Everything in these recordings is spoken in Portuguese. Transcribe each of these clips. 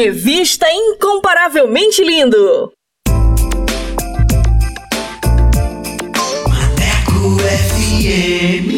Revista Incomparavelmente Lindo. Maneco FM.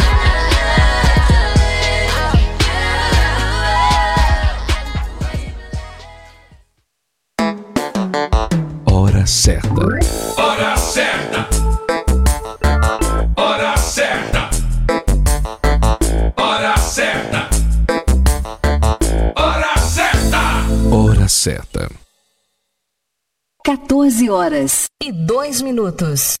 Hora certa. Hora certa. Hora certa. Hora certa. Hora certa. Hora certa. 14 horas e 2 minutos.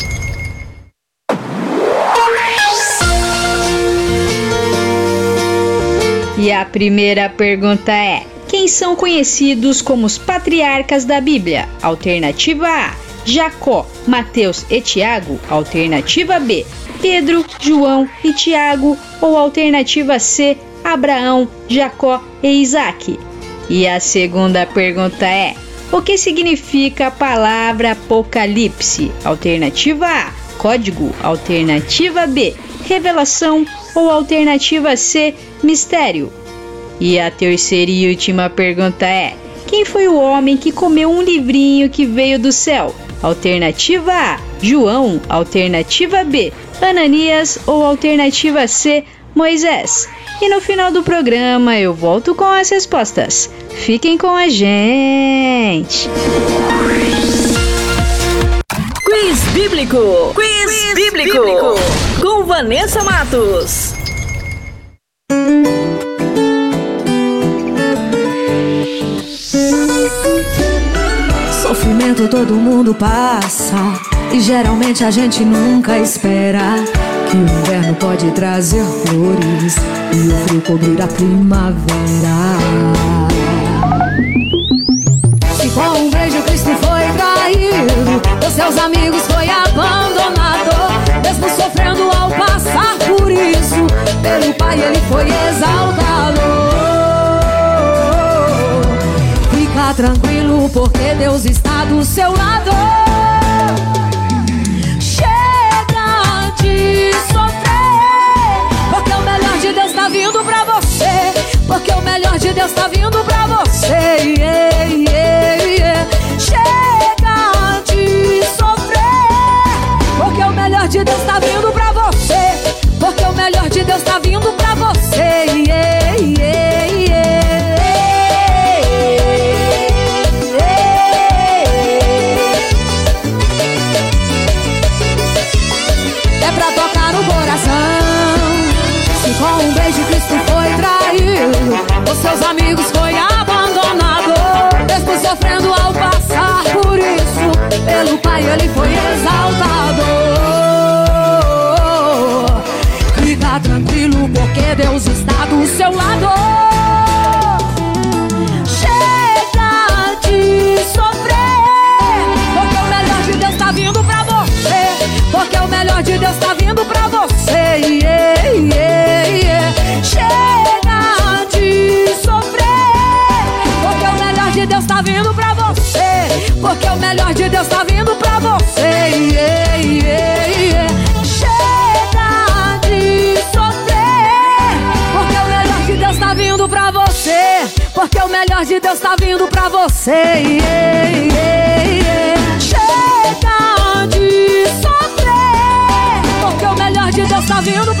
E a primeira pergunta é: quem são conhecidos como os patriarcas da Bíblia? Alternativa A: Jacó, Mateus e Tiago. Alternativa B: Pedro, João e Tiago, ou alternativa C, Abraão, Jacó e Isaac? E a segunda pergunta é: o que significa a palavra Apocalipse? Alternativa A, código. Alternativa B, revelação. Ou alternativa C, mistério. E a terceira e última pergunta é: quem foi o homem que comeu um livrinho que veio do céu? Alternativa A, João. Alternativa B, Ananias. Ou alternativa C, Moisés. E no final do programa eu volto com as respostas. Fiquem com a gente! Quiz Bíblico! Quiz, bíblico. bíblico! Com Vanessa Matos. Sofrimento todo mundo passa e geralmente a gente nunca espera que o inverno pode trazer flores e o frio cobrir a primavera. Seus amigos foi abandonado, mesmo sofrendo ao passar por isso, pelo Pai ele foi exaltado. Fica tranquilo porque Deus está do seu lado. Chega de sofrer, porque o melhor de Deus tá vindo pra você. Porque o melhor de Deus tá vindo pra você. Yeah, yeah. De Deus tá vindo pra você. Porque o melhor de Deus tá vindo pra você. Yeah, yeah, yeah. É pra tocar no coração. Se com um beijo Cristo foi traído, os seus amigos foi abandonado, mesmo sofrendo ao passar por isso, pelo Pai ele foi exaltado. Seu lado. Chega de sofrer, porque o melhor de Deus tá vindo pra você. Porque o melhor de Deus tá vindo pra você. Yeah, yeah, yeah. Chega de sofrer, porque o melhor de Deus tá vindo pra você. Porque o melhor de Deus tá vindo pra você. Yeah, melhor de Deus tá vindo pra você. Yeah, yeah, yeah. Chega de sofrer, porque o melhor de Deus tá vindo pra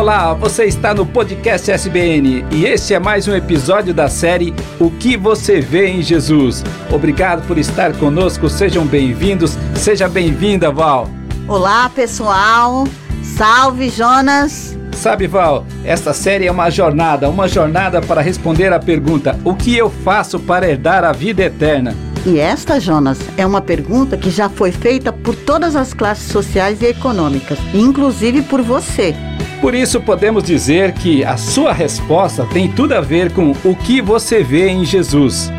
Olá, você está no podcast SBN e este é mais um episódio da série O que você vê em Jesus. Obrigado por estar conosco, sejam bem-vindos, seja bem-vinda, Val. Olá, pessoal. Salve, Jonas. Sabe, Val, esta série é uma jornada, uma jornada para responder a pergunta: o que eu faço para herdar a vida eterna? E esta, Jonas, é uma pergunta que já foi feita por todas as classes sociais e econômicas, inclusive por você. Por isso podemos dizer que a sua resposta tem tudo a ver com o que você vê em Jesus.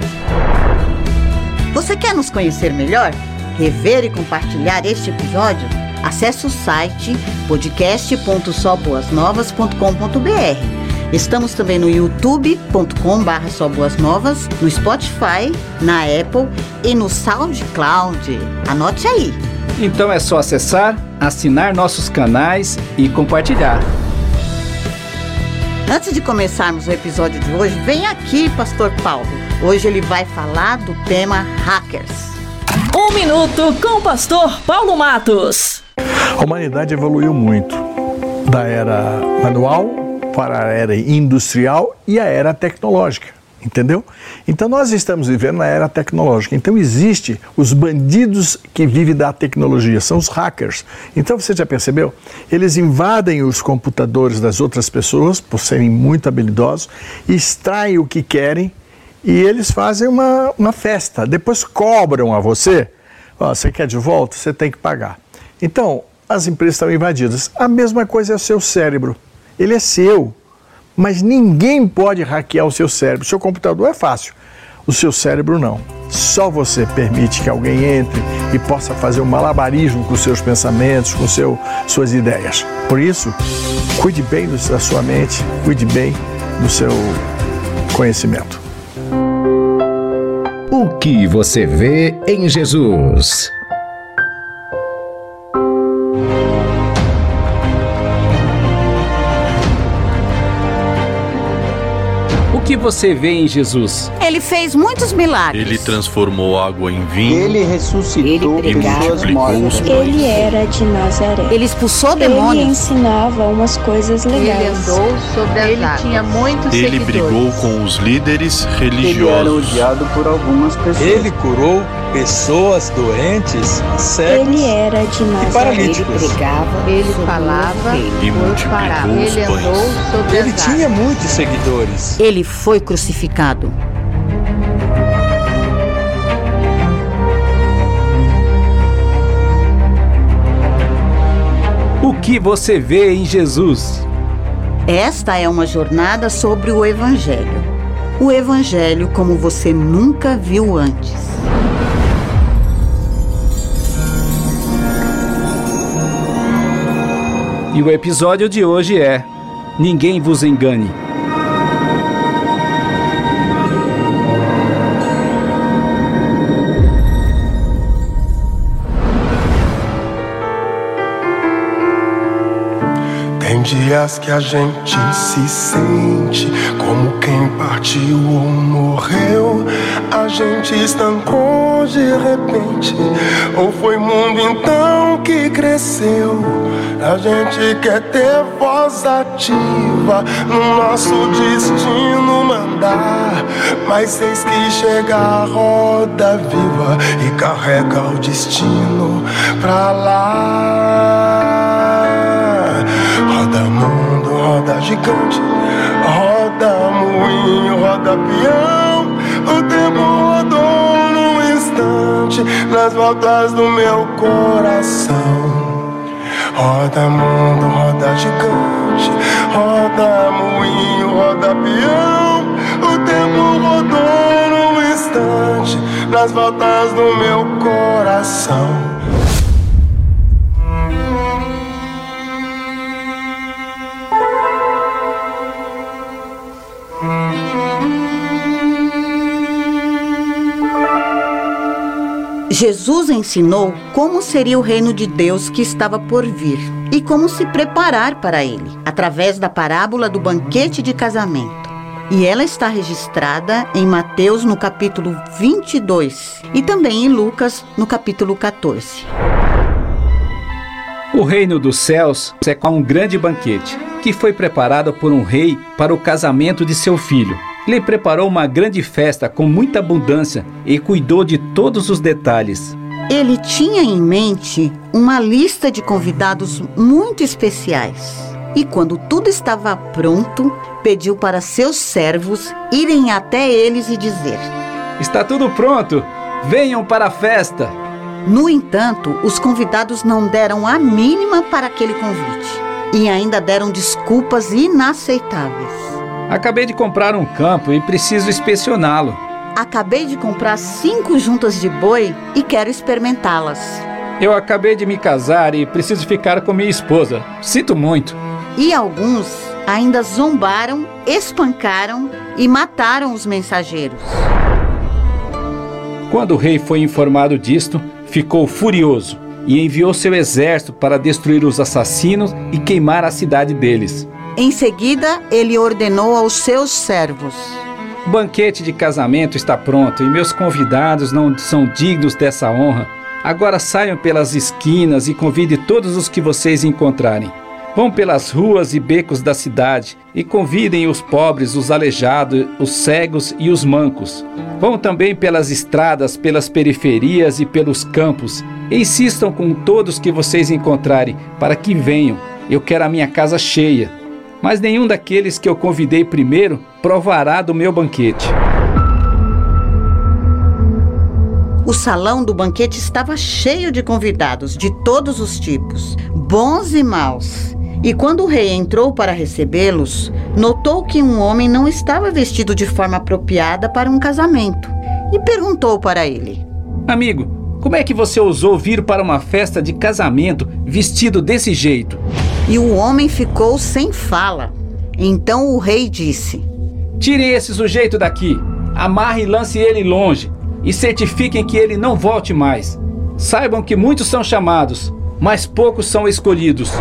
Você quer nos conhecer melhor? Rever e compartilhar este episódio? Acesse o site podcast.soboasnovas.com.br. Estamos também no youtube.com.br no Spotify, na Apple e no SoundCloud. Anote aí. Então é só acessar, assinar nossos canais e compartilhar. Antes de começarmos o episódio de hoje, vem aqui, Pastor Paulo. Hoje ele vai falar do tema hackers. Um minuto com o pastor Paulo Matos. A humanidade evoluiu muito da era manual para a era industrial e a era tecnológica, entendeu? Então nós estamos vivendo na era tecnológica. Então existe os bandidos que vivem da tecnologia, são os hackers. Então você já percebeu? Eles invadem os computadores das outras pessoas por serem muito habilidosos, extraem o que querem e eles fazem uma, uma festa. Depois cobram a você. Você quer de volta? Você tem que pagar. Então, as empresas estão invadidas. A mesma coisa é o seu cérebro. Ele é seu, mas ninguém pode hackear o seu cérebro. Seu computador é fácil, o seu cérebro não. Só você permite que alguém entre e possa fazer um malabarismo com seus pensamentos, com seu, suas ideias. Por isso, cuide bem da sua mente, cuide bem do seu conhecimento. O que você vê em Jesus? Que você vê em Jesus? Ele fez muitos milagres. Ele transformou água em vinho. Ele ressuscitou Ele pessoas mortas. os pães. Ele era de Nazaré. Ele expulsou Ele demônios. ensinava umas coisas legais. sobre as Ele tinha muitos Ele seguidores. brigou com os líderes Ele era religiosos. odiado por algumas pessoas. Ele curou pessoas doentes, cegos Ele era de e Nazaré. paralíticos. Ele falava E por multiplicou parábola. os Ele pães. andou sobre Ele as tinha águas. muitos seguidores. Ele foi crucificado. O que você vê em Jesus? Esta é uma jornada sobre o Evangelho. O Evangelho como você nunca viu antes. E o episódio de hoje é Ninguém vos engane. Dias que a gente se sente como quem partiu ou morreu. A gente estancou de repente, ou foi mundo então que cresceu. A gente quer ter voz ativa no nosso destino mandar. Mas eis que chega a roda viva e carrega o destino pra lá. Gigante, roda moinho, roda peão. O tempo rodou num instante nas voltas do meu coração. Roda mundo, roda gigante, roda moinho, roda peão. O tempo rodou num instante nas voltas do meu coração. Jesus ensinou como seria o reino de Deus que estava por vir e como se preparar para ele, através da parábola do banquete de casamento. E ela está registrada em Mateus no capítulo 22 e também em Lucas no capítulo 14. O reino dos céus é como um grande banquete que foi preparado por um rei para o casamento de seu filho. Ele preparou uma grande festa com muita abundância e cuidou de todos os detalhes. Ele tinha em mente uma lista de convidados muito especiais. E quando tudo estava pronto, pediu para seus servos irem até eles e dizer: Está tudo pronto, venham para a festa. No entanto, os convidados não deram a mínima para aquele convite e ainda deram desculpas inaceitáveis. Acabei de comprar um campo e preciso inspecioná-lo. Acabei de comprar cinco juntas de boi e quero experimentá-las. Eu acabei de me casar e preciso ficar com minha esposa. Sinto muito. E alguns ainda zombaram, espancaram e mataram os mensageiros. Quando o rei foi informado disto, ficou furioso e enviou seu exército para destruir os assassinos e queimar a cidade deles. Em seguida, ele ordenou aos seus servos: O banquete de casamento está pronto e meus convidados não são dignos dessa honra. Agora saiam pelas esquinas e convide todos os que vocês encontrarem. Vão pelas ruas e becos da cidade e convidem os pobres, os aleijados, os cegos e os mancos. Vão também pelas estradas, pelas periferias e pelos campos. E insistam com todos que vocês encontrarem, para que venham. Eu quero a minha casa cheia. Mas nenhum daqueles que eu convidei primeiro provará do meu banquete. O salão do banquete estava cheio de convidados de todos os tipos, bons e maus. E quando o rei entrou para recebê-los, notou que um homem não estava vestido de forma apropriada para um casamento e perguntou para ele: Amigo, como é que você ousou vir para uma festa de casamento vestido desse jeito? E o homem ficou sem fala. Então o rei disse: Tirem esse sujeito daqui, amarre e lance ele longe, e certifiquem que ele não volte mais. Saibam que muitos são chamados, mas poucos são escolhidos.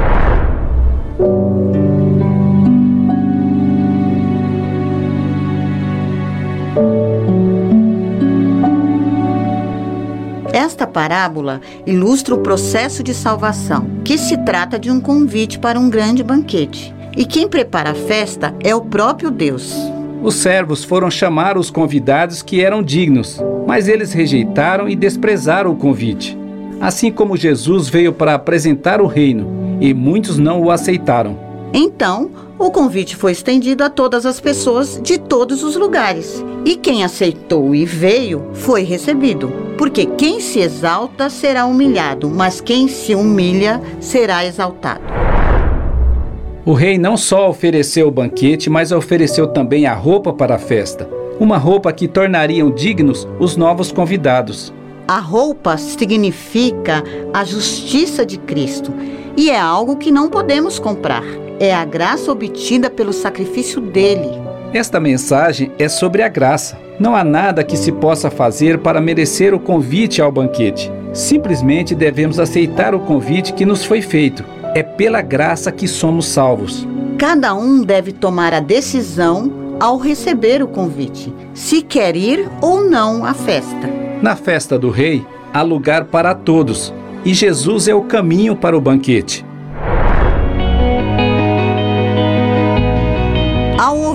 Esta parábola ilustra o processo de salvação, que se trata de um convite para um grande banquete. E quem prepara a festa é o próprio Deus. Os servos foram chamar os convidados que eram dignos, mas eles rejeitaram e desprezaram o convite. Assim como Jesus veio para apresentar o reino, e muitos não o aceitaram. Então, o convite foi estendido a todas as pessoas de todos os lugares. E quem aceitou e veio foi recebido. Porque quem se exalta será humilhado, mas quem se humilha será exaltado. O rei não só ofereceu o banquete, mas ofereceu também a roupa para a festa. Uma roupa que tornariam dignos os novos convidados. A roupa significa a justiça de Cristo e é algo que não podemos comprar. É a graça obtida pelo sacrifício dele. Esta mensagem é sobre a graça. Não há nada que se possa fazer para merecer o convite ao banquete. Simplesmente devemos aceitar o convite que nos foi feito. É pela graça que somos salvos. Cada um deve tomar a decisão ao receber o convite, se quer ir ou não à festa. Na festa do rei, há lugar para todos, e Jesus é o caminho para o banquete.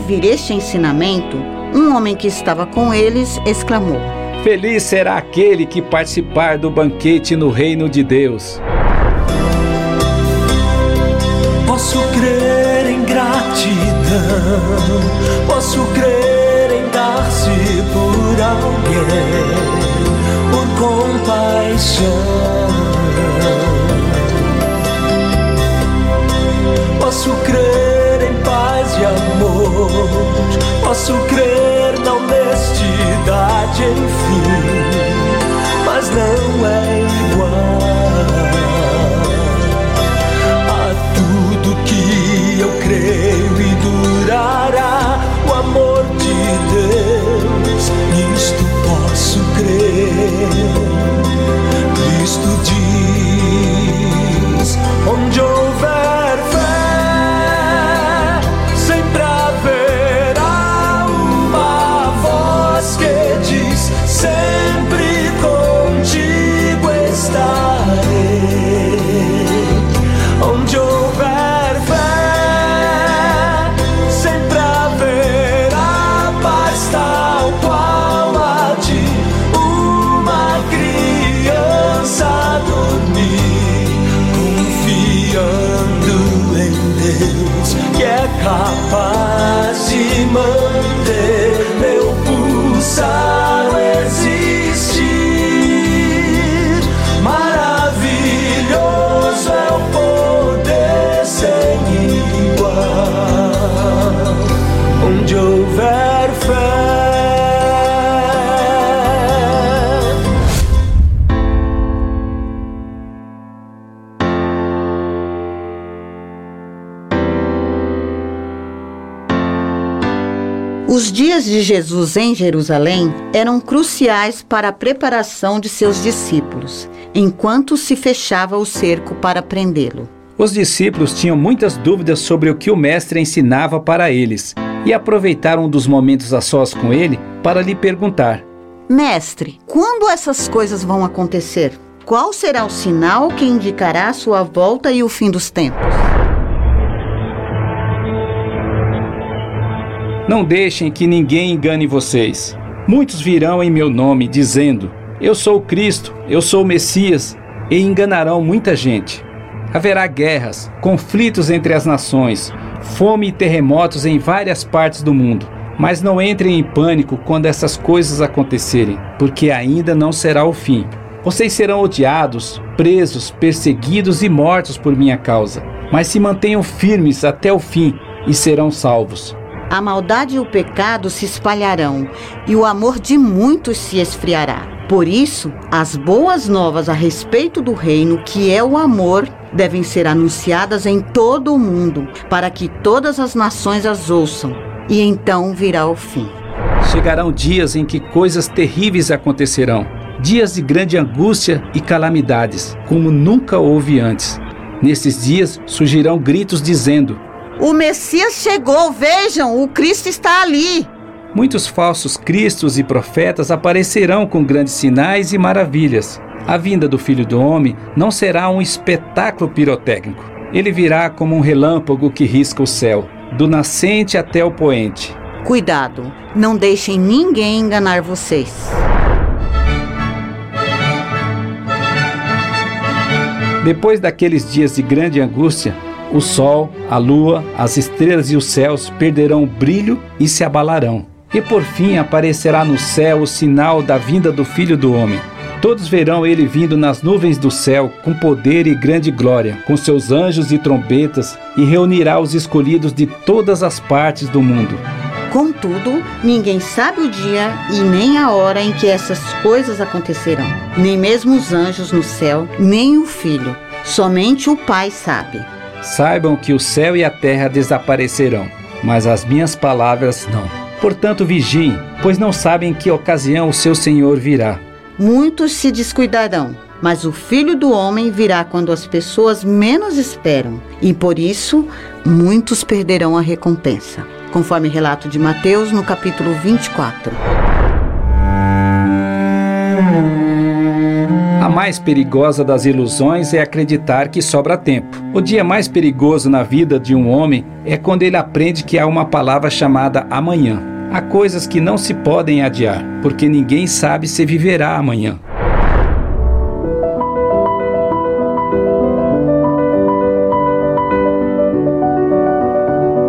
Ouvir este ensinamento, um homem que estava com eles exclamou: Feliz será aquele que participar do banquete no reino de Deus. Posso crer em gratidão, posso crer em dar-se por alguém, por compaixão. Posso crer posso crer na honestidade, enfim, mas não dias de Jesus em Jerusalém eram cruciais para a preparação de seus discípulos, enquanto se fechava o cerco para prendê-lo. Os discípulos tinham muitas dúvidas sobre o que o Mestre ensinava para eles e aproveitaram um dos momentos a sós com ele para lhe perguntar: Mestre, quando essas coisas vão acontecer? Qual será o sinal que indicará a sua volta e o fim dos tempos? Não deixem que ninguém engane vocês. Muitos virão em meu nome, dizendo: Eu sou Cristo, eu sou o Messias, e enganarão muita gente. Haverá guerras, conflitos entre as nações, fome e terremotos em várias partes do mundo. Mas não entrem em pânico quando essas coisas acontecerem, porque ainda não será o fim. Vocês serão odiados, presos, perseguidos e mortos por minha causa, mas se mantenham firmes até o fim e serão salvos. A maldade e o pecado se espalharão, e o amor de muitos se esfriará. Por isso, as boas novas a respeito do reino, que é o amor, devem ser anunciadas em todo o mundo, para que todas as nações as ouçam, e então virá o fim. Chegarão dias em que coisas terríveis acontecerão, dias de grande angústia e calamidades, como nunca houve antes. Nesses dias surgirão gritos dizendo: O Messias chegou, vejam, o Cristo está ali. Muitos falsos cristos e profetas aparecerão com grandes sinais e maravilhas. A vinda do Filho do Homem não será um espetáculo pirotécnico. Ele virá como um relâmpago que risca o céu, do nascente até o poente. Cuidado, não deixem ninguém enganar vocês. Depois daqueles dias de grande angústia, o sol, a lua, as estrelas e os céus perderão o brilho e se abalarão. E por fim aparecerá no céu o sinal da vinda do Filho do Homem. Todos verão ele vindo nas nuvens do céu, com poder e grande glória, com seus anjos e trombetas, e reunirá os escolhidos de todas as partes do mundo. Contudo, ninguém sabe o dia e nem a hora em que essas coisas acontecerão. Nem mesmo os anjos no céu, nem o Filho. Somente o Pai sabe. Saibam que o céu e a terra desaparecerão, mas as minhas palavras não. Portanto, vigiem, pois não sabem em que ocasião o seu Senhor virá. Muitos se descuidarão, mas o Filho do Homem virá quando as pessoas menos esperam, e por isso muitos perderão a recompensa, conforme relato de Mateus no capítulo 24. A mais perigosa das ilusões é acreditar que sobra tempo. O dia mais perigoso na vida de um homem é quando ele aprende que há uma palavra chamada amanhã. Há coisas que não se podem adiar, porque ninguém sabe se viverá amanhã.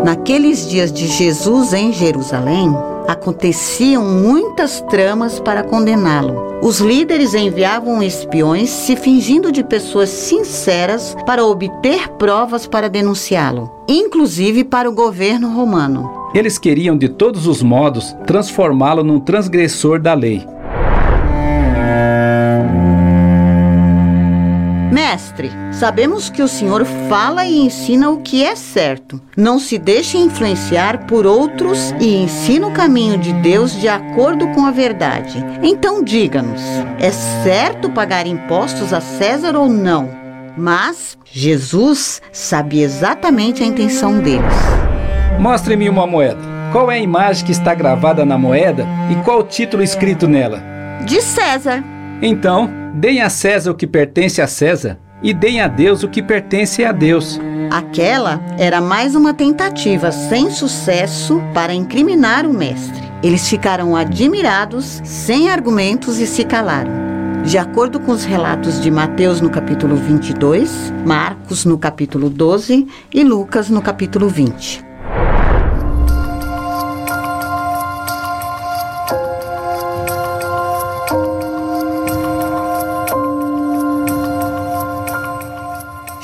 Naqueles dias de Jesus em Jerusalém, aconteciam muitas tramas para condená-lo. Os líderes enviavam espiões se fingindo de pessoas sinceras para obter provas para denunciá-lo, inclusive para o governo romano. Eles queriam de todos os modos transformá-lo num transgressor da lei. Mestre, sabemos que o Senhor fala e ensina o que é certo. Não se deixe influenciar por outros e ensina o caminho de Deus de acordo com a verdade. Então diga-nos: é certo pagar impostos a César ou não? Mas Jesus sabia exatamente a intenção deles. Mostre-me uma moeda. Qual é a imagem que está gravada na moeda e qual o título escrito nela? De César. Então, deem a César o que pertence a César e deem a Deus o que pertence a Deus. Aquela era mais uma tentativa sem sucesso para incriminar o mestre. Eles ficaram admirados, sem argumentos e se calaram. De acordo com os relatos de Mateus no capítulo 22, Marcos no capítulo 12 e Lucas no capítulo 20.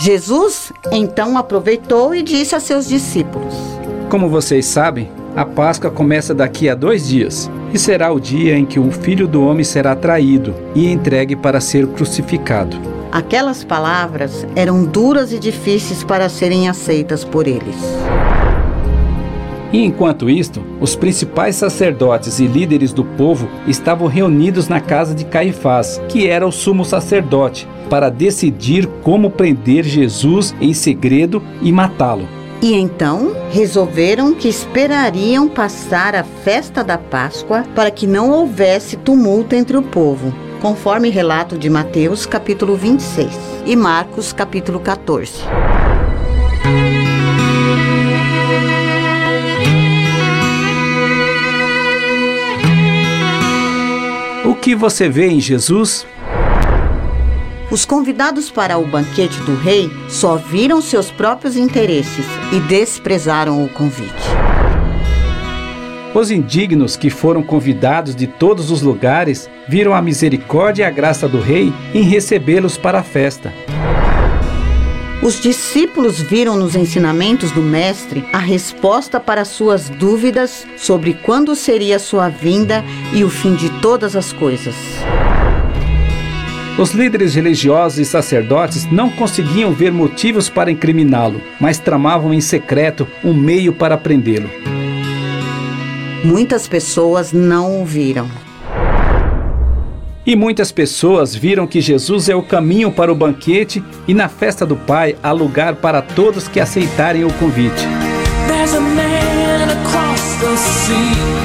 Jesus então aproveitou e disse a seus discípulos: Como vocês sabem, a Páscoa começa daqui a dois dias e será o dia em que o Filho do Homem será traído e entregue para ser crucificado. Aquelas palavras eram duras e difíceis para serem aceitas por eles. E enquanto isto, os principais sacerdotes e líderes do povo estavam reunidos na casa de Caifás, que era o sumo sacerdote, para decidir como prender Jesus em segredo e matá-lo. E então resolveram que esperariam passar a festa da Páscoa para que não houvesse tumulto entre o povo, conforme relato de Mateus capítulo 26 e Marcos capítulo 14. O que você vê em Jesus? Os convidados para o banquete do rei só viram seus próprios interesses e desprezaram o convite. Os indignos que foram convidados de todos os lugares viram a misericórdia e a graça do rei em recebê-los para a festa. Os discípulos viram nos ensinamentos do Mestre a resposta para suas dúvidas sobre quando seria sua vinda e o fim de todas as coisas. Os líderes religiosos e sacerdotes não conseguiam ver motivos para incriminá-lo, mas tramavam em secreto um meio para prendê-lo. Muitas pessoas não o viram. E muitas pessoas viram que Jesus é o caminho para o banquete e na festa do Pai há lugar para todos que aceitarem o convite. There's a man across the sea.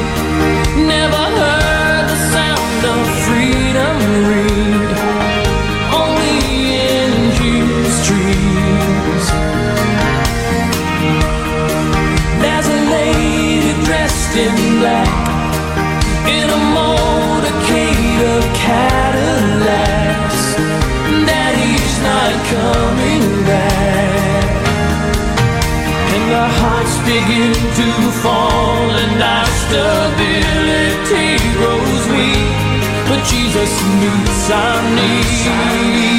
In black in a motorcade of Cadillacs. Daddy's not coming back. And our hearts begin to fall and our stability grows weak. But Jesus meets our needs.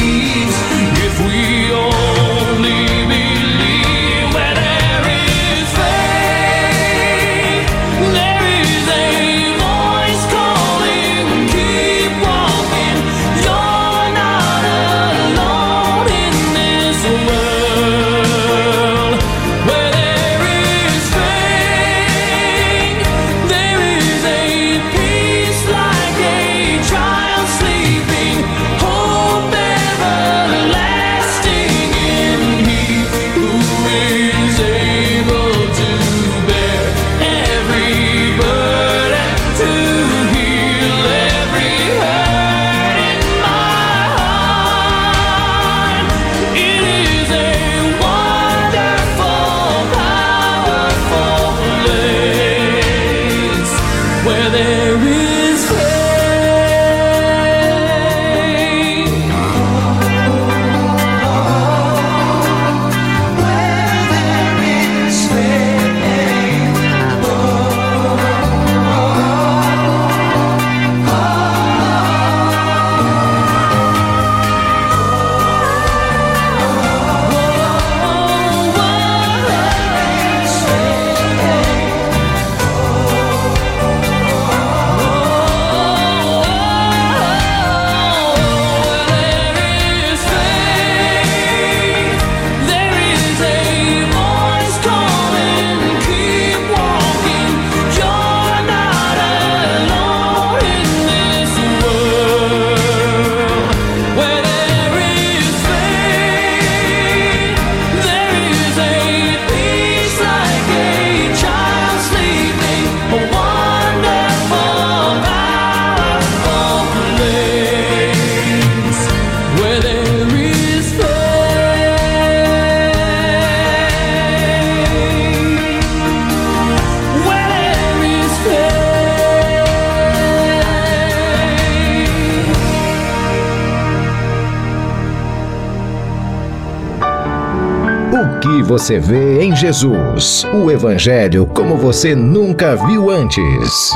Você vê em Jesus? O Evangelho como você nunca viu antes.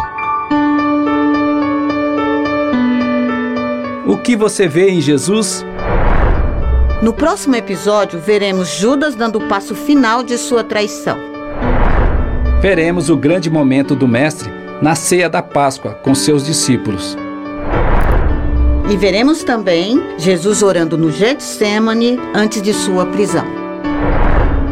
O que você vê em Jesus? No próximo episódio, veremos Judas dando o passo final de sua traição. Veremos o grande momento do Mestre na ceia da Páscoa com seus discípulos. E veremos também Jesus orando no Getsemane antes de sua prisão.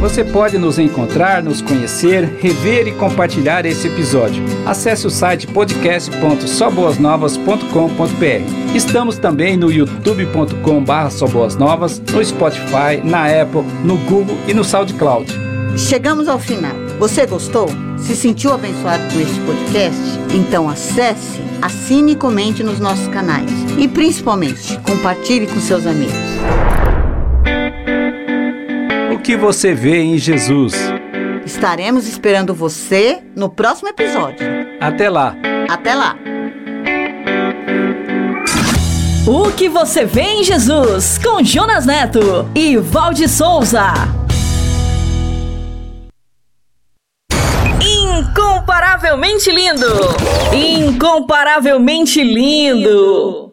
Você pode nos encontrar, nos conhecer, rever e compartilhar esse episódio. Acesse o site podcast.soboasnovas.com.br. Estamos também no youtube.com.br soboasnovas, no Spotify, na Apple, no Google e no SoundCloud. Chegamos ao final. Você gostou? Se sentiu abençoado com este podcast? Então acesse, assine e comente nos nossos canais. E principalmente, compartilhe com seus amigos que você vê em Jesus. Estaremos esperando você no próximo episódio. Até lá. Até lá. O que você vê em Jesus com Jonas Neto e Valde Souza. Incomparavelmente lindo. Incomparavelmente lindo.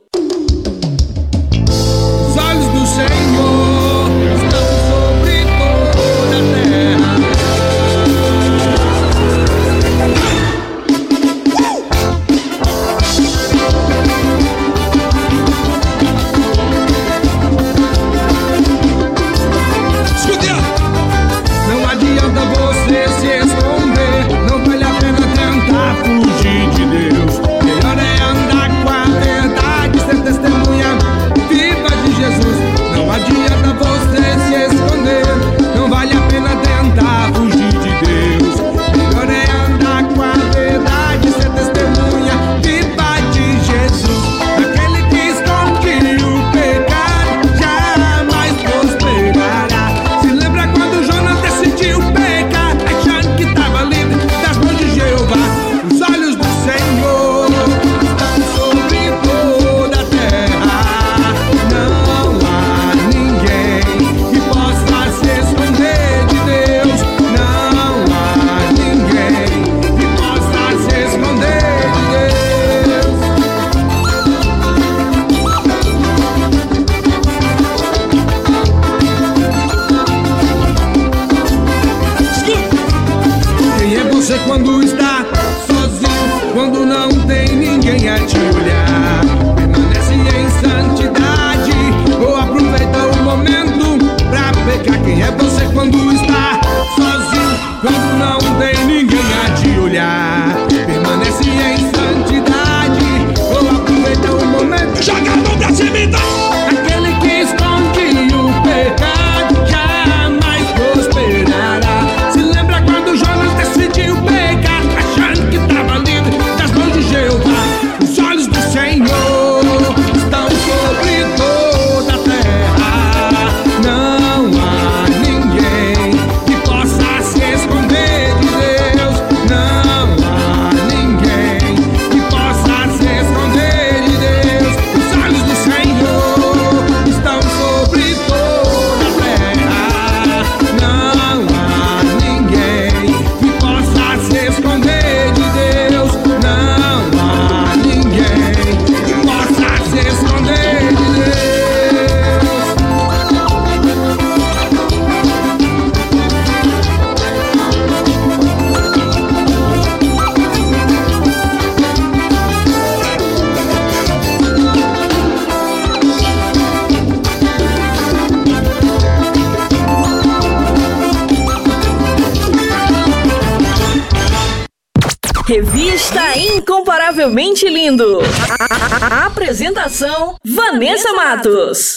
Vanessa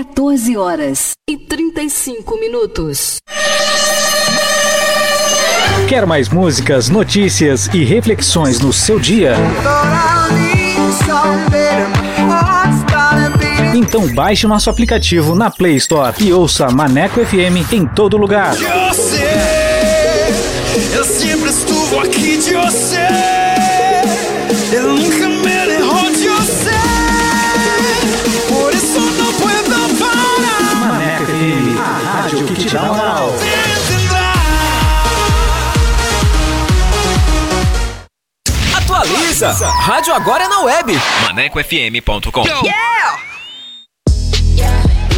14 horas e 35 minutos. Quer mais músicas, notícias e reflexões no seu dia? Então baixe nosso aplicativo na Play Store e ouça Maneco FM em todo lugar. Eu sei, eu sempre estuve aqui de você. Eu te dá moral. Atualiza! Rádio agora é na web. ManecoFM.com.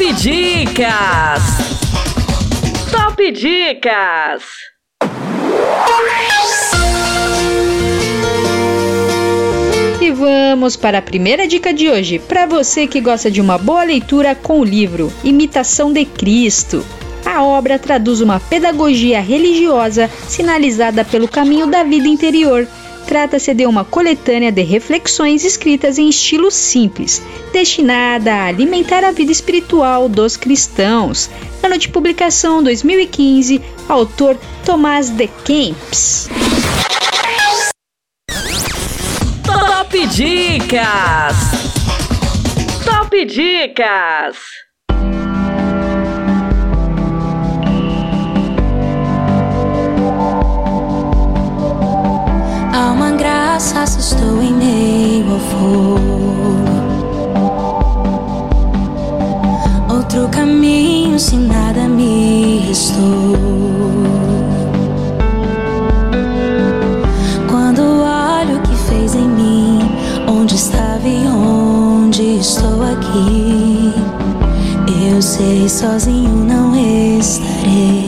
Top Dicas. Top Dicas. E vamos para a primeira dica de hoje, para você que gosta de uma boa leitura com o livro Imitação de Cristo. A obra traduz uma pedagogia religiosa sinalizada pelo caminho da vida interior. Trata-se de uma coletânea de reflexões escritas em estilo simples, destinada a alimentar a vida espiritual dos cristãos. Ano de publicação 2015, autor Tomás de Kempis. Top Dicas! Top Dicas! Se estou em meio ao fogo. Outro caminho se nada me restou. Quando olho o que fez em mim, onde estava e onde estou aqui, eu sei sozinho não estarei.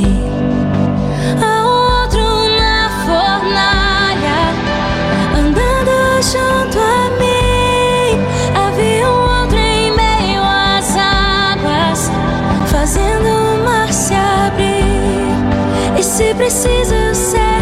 Abrir. E se preciso ser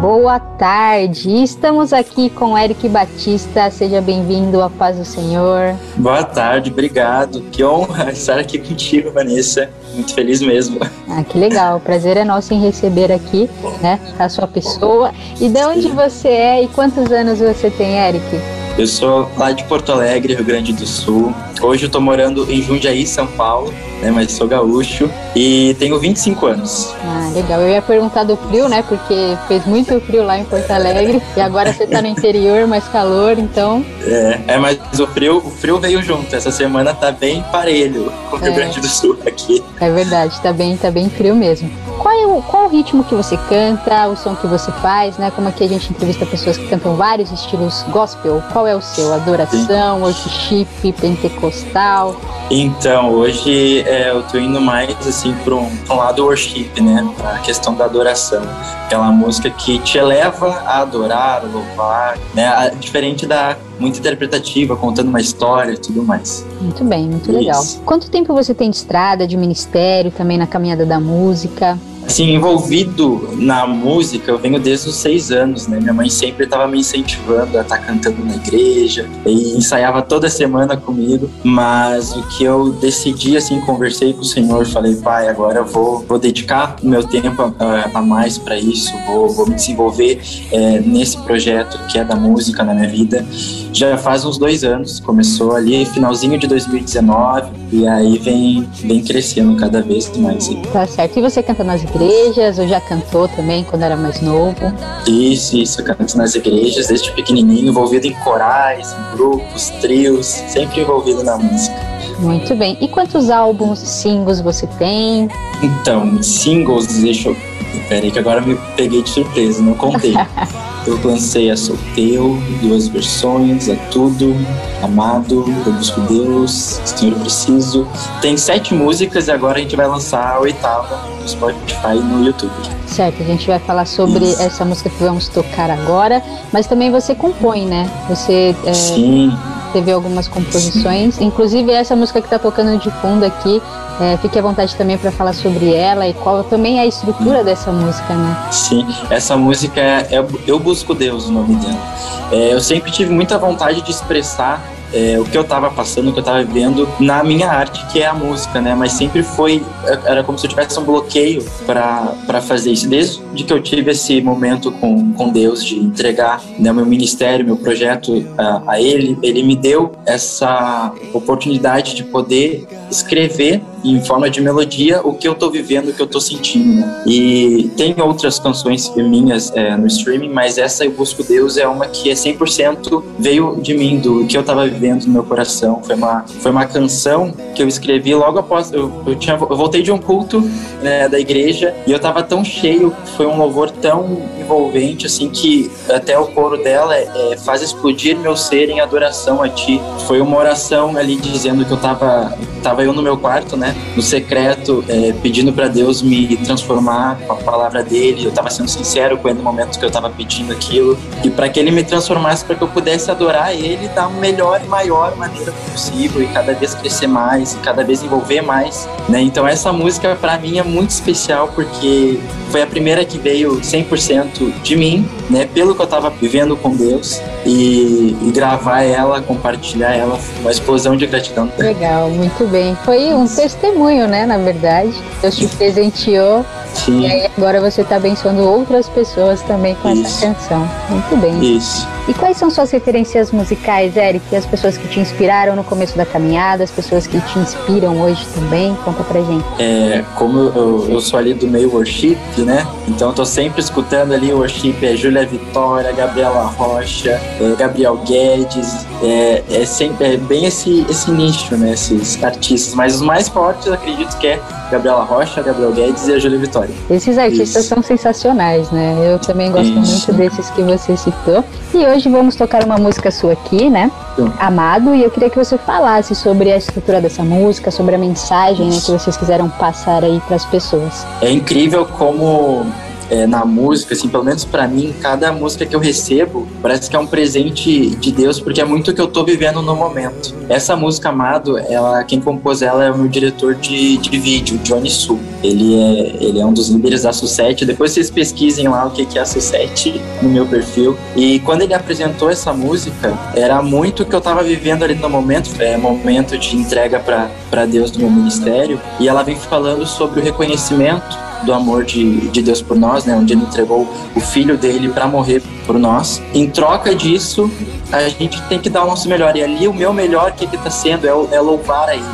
Boa tarde, estamos aqui com Eric Batista. Seja bem-vindo à paz do Senhor. Boa tarde, obrigado. Que honra estar aqui contigo, Vanessa. Muito feliz mesmo. Ah, que legal. O prazer é nosso em receber aqui, né, a sua pessoa. E de onde você é e quantos anos você tem, Eric? Eu sou lá de Porto Alegre, Rio Grande do Sul. Hoje eu tô morando em Jundiaí, São Paulo, né? Mas sou gaúcho e tenho 25 anos. Ah, legal. Eu ia perguntar do frio, né? Porque fez muito frio lá em Porto Alegre e agora você tá no interior, mais calor, então. É, é mas o frio, o frio veio junto. Essa semana tá bem parelho com o Rio É. Grande do Sul aqui. É verdade, tá bem, tá bem frio mesmo. Qual é o, qual o ritmo que você canta, o som que você faz, né? Como aqui a gente entrevista pessoas que cantam vários estilos gospel. Qual é o seu? Adoração, worship, pentecostal? Então, hoje é, eu tô indo mais assim para um, um lado worship, né? A questão da adoração. Aquela música que te eleva a adorar, a louvar, né? Diferente da muito interpretativa, contando uma história e tudo mais. Muito bem, muito legal. Isso. Quanto tempo você tem de estrada, de ministério, também na caminhada da música? Assim, envolvido na música, eu venho desde os seis anos, né? Minha mãe sempre estava me incentivando a estar cantando na igreja e ensaiava toda semana comigo. Mas o que eu decidi, assim, conversei com o Senhor, falei, pai, agora eu vou, vou dedicar meu tempo a, a mais para isso, vou, vou me desenvolver é, nesse projeto que é da música na minha vida. Já faz uns dois anos, começou ali finalzinho de 2019 e aí vem, vem crescendo cada vez mais. Tá certo. E você canta nas igrejas ou já cantou também quando era mais novo? Isso, isso, eu canto nas igrejas desde pequenininho, envolvido em corais, em grupos, trios, sempre envolvido na música. Muito bem. E quantos álbuns, singles você tem? Então, singles, deixa eu. Peraí, que agora me peguei de surpresa, não contei. Eu lancei a Solteu, duas versões, a Tudo, Amado, Eu Busco Deus, Senhor Eu Preciso. Tem sete músicas e agora a gente vai lançar a oitava no Spotify e no YouTube. Certo, a gente vai falar sobre Isso. essa música que vamos tocar agora, mas também você compõe, né? Você é, Sim. Teve algumas composições, inclusive essa música que tá tocando de fundo aqui, é, fique à vontade também para falar sobre ela e qual também é a estrutura dessa música, né? Sim, essa música é, é Eu Busco Deus, o nome dela. É, eu sempre tive muita vontade de expressar é, o que eu tava passando, o que eu tava vivendo na minha arte, que é a música, né? Mas sempre foi, era como se eu tivesse um bloqueio para fazer isso. Desde que eu tive esse momento com, com Deus de entregar né, meu ministério, meu projeto a, a Ele, Ele me deu essa oportunidade de poder escrever em forma de melodia o que eu tô vivendo, o que eu tô sentindo. Né? E tem outras canções minhas é, no streaming, mas essa Eu Busco Deus é uma que é 100% veio de mim, do que eu tava vivendo no meu coração. Foi uma, foi uma canção que eu escrevi logo após. Eu, eu, tinha, eu voltei de um culto né, da igreja e eu tava tão cheio, foi um louvor tão envolvente, assim, que até o coro dela é, é faz explodir meu ser em adoração a ti. Foi uma oração ali dizendo que eu tava, tava eu no meu quarto, né? No secreto, é, pedindo para Deus me transformar com a palavra dele. Eu estava sendo sincero com ele no momento que eu estava pedindo aquilo e para que ele me transformasse, para que eu pudesse adorar ele da melhor e maior maneira possível e cada vez crescer mais e cada vez envolver mais, né? Então essa música para mim é muito especial porque foi a primeira que veio 100% de mim, né? Pelo que eu estava vivendo com Deus e, e, gravar ela, compartilhar ela, uma explosão de gratidão. Legal, muito bem. Foi um testemunho, né? Na verdade, Deus te presenteou Sim. e aí agora você está abençoando outras pessoas também com Isso. essa canção. Muito bem. Isso. E quais são suas referências musicais, Eric? As pessoas que te inspiraram no começo da caminhada, as pessoas que te inspiram hoje também? Conta pra gente. É, como eu, eu sou ali do meio worship, né? Então eu tô sempre escutando ali worship, é Júlia Vitória, Gabriela Rocha, é, Gabriel Guedes, é, é, sempre, é bem esse, esse nicho, né? Esses artistas. Mas os mais fortes, acredito que é Gabriela Rocha, Gabriel Guedes e a Júlia Vitória. Esses artistas Isso. são sensacionais, né? Eu também gosto Isso. muito desses que você citou. E hoje vamos tocar uma música sua aqui, né? Amado, e eu queria que você falasse sobre a estrutura dessa música, sobre a mensagem né, que vocês quiseram passar aí para as pessoas. É incrível como é, na música, assim, pelo menos para mim, cada música que eu recebo parece que é um presente de Deus, porque é muito o que eu tô vivendo no momento. Essa música Amado, ela, quem compôs ela é o meu diretor de, de vídeo, Johnny Su. Ele é, ele é um dos líderes da Sussete. Depois vocês pesquisem lá o que, é a Sussete no meu perfil. E quando ele apresentou essa música, era muito o que eu tava vivendo ali no momento, é momento de entrega para Deus do meu ministério. E ela vem falando sobre o reconhecimento do amor de, de Deus por nós, né? Onde ele entregou o filho dele para morrer por nós. Em troca disso, a gente tem que dar o nosso melhor. E ali o meu melhor que está sendo é, é, louvar a Ele.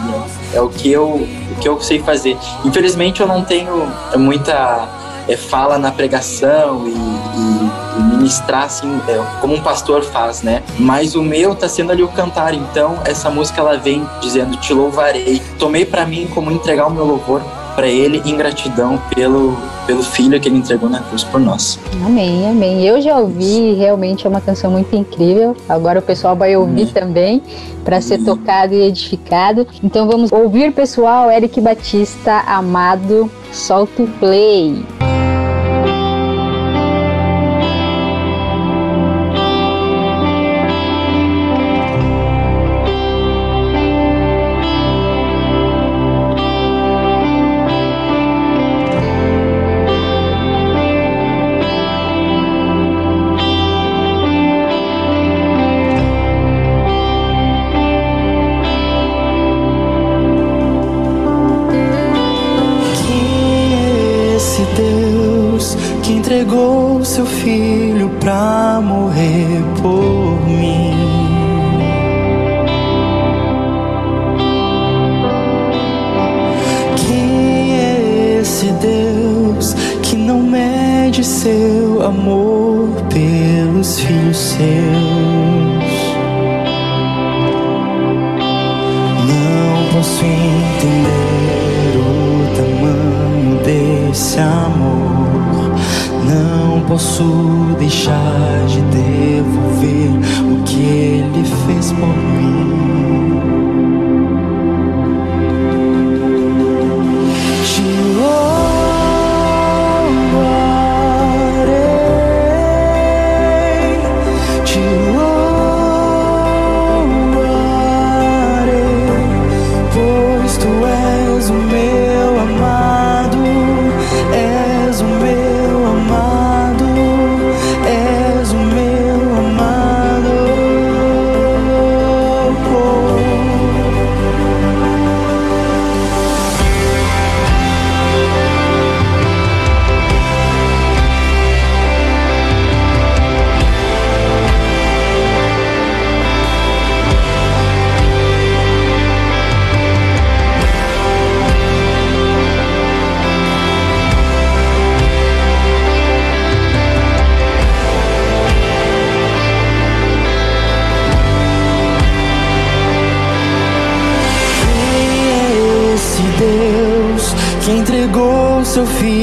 É, é o que eu o que eu sei fazer. Infelizmente eu não tenho muita é, fala na pregação e, e, e ministrar assim é, como um pastor faz, né? Mas o meu tá sendo ali o cantar. Então essa música ela vem dizendo te louvarei. Tomei para mim como entregar o meu louvor para ele em gratidão pelo, pelo filho que ele entregou na cruz por nós. Amém, amém. Eu já ouvi, realmente é uma canção muito incrível. Agora o pessoal vai ouvir amém. também para ser tocado e edificado. Então vamos ouvir, pessoal, Eric Batista, amado, solta o play. seu filho pra morrer. Seu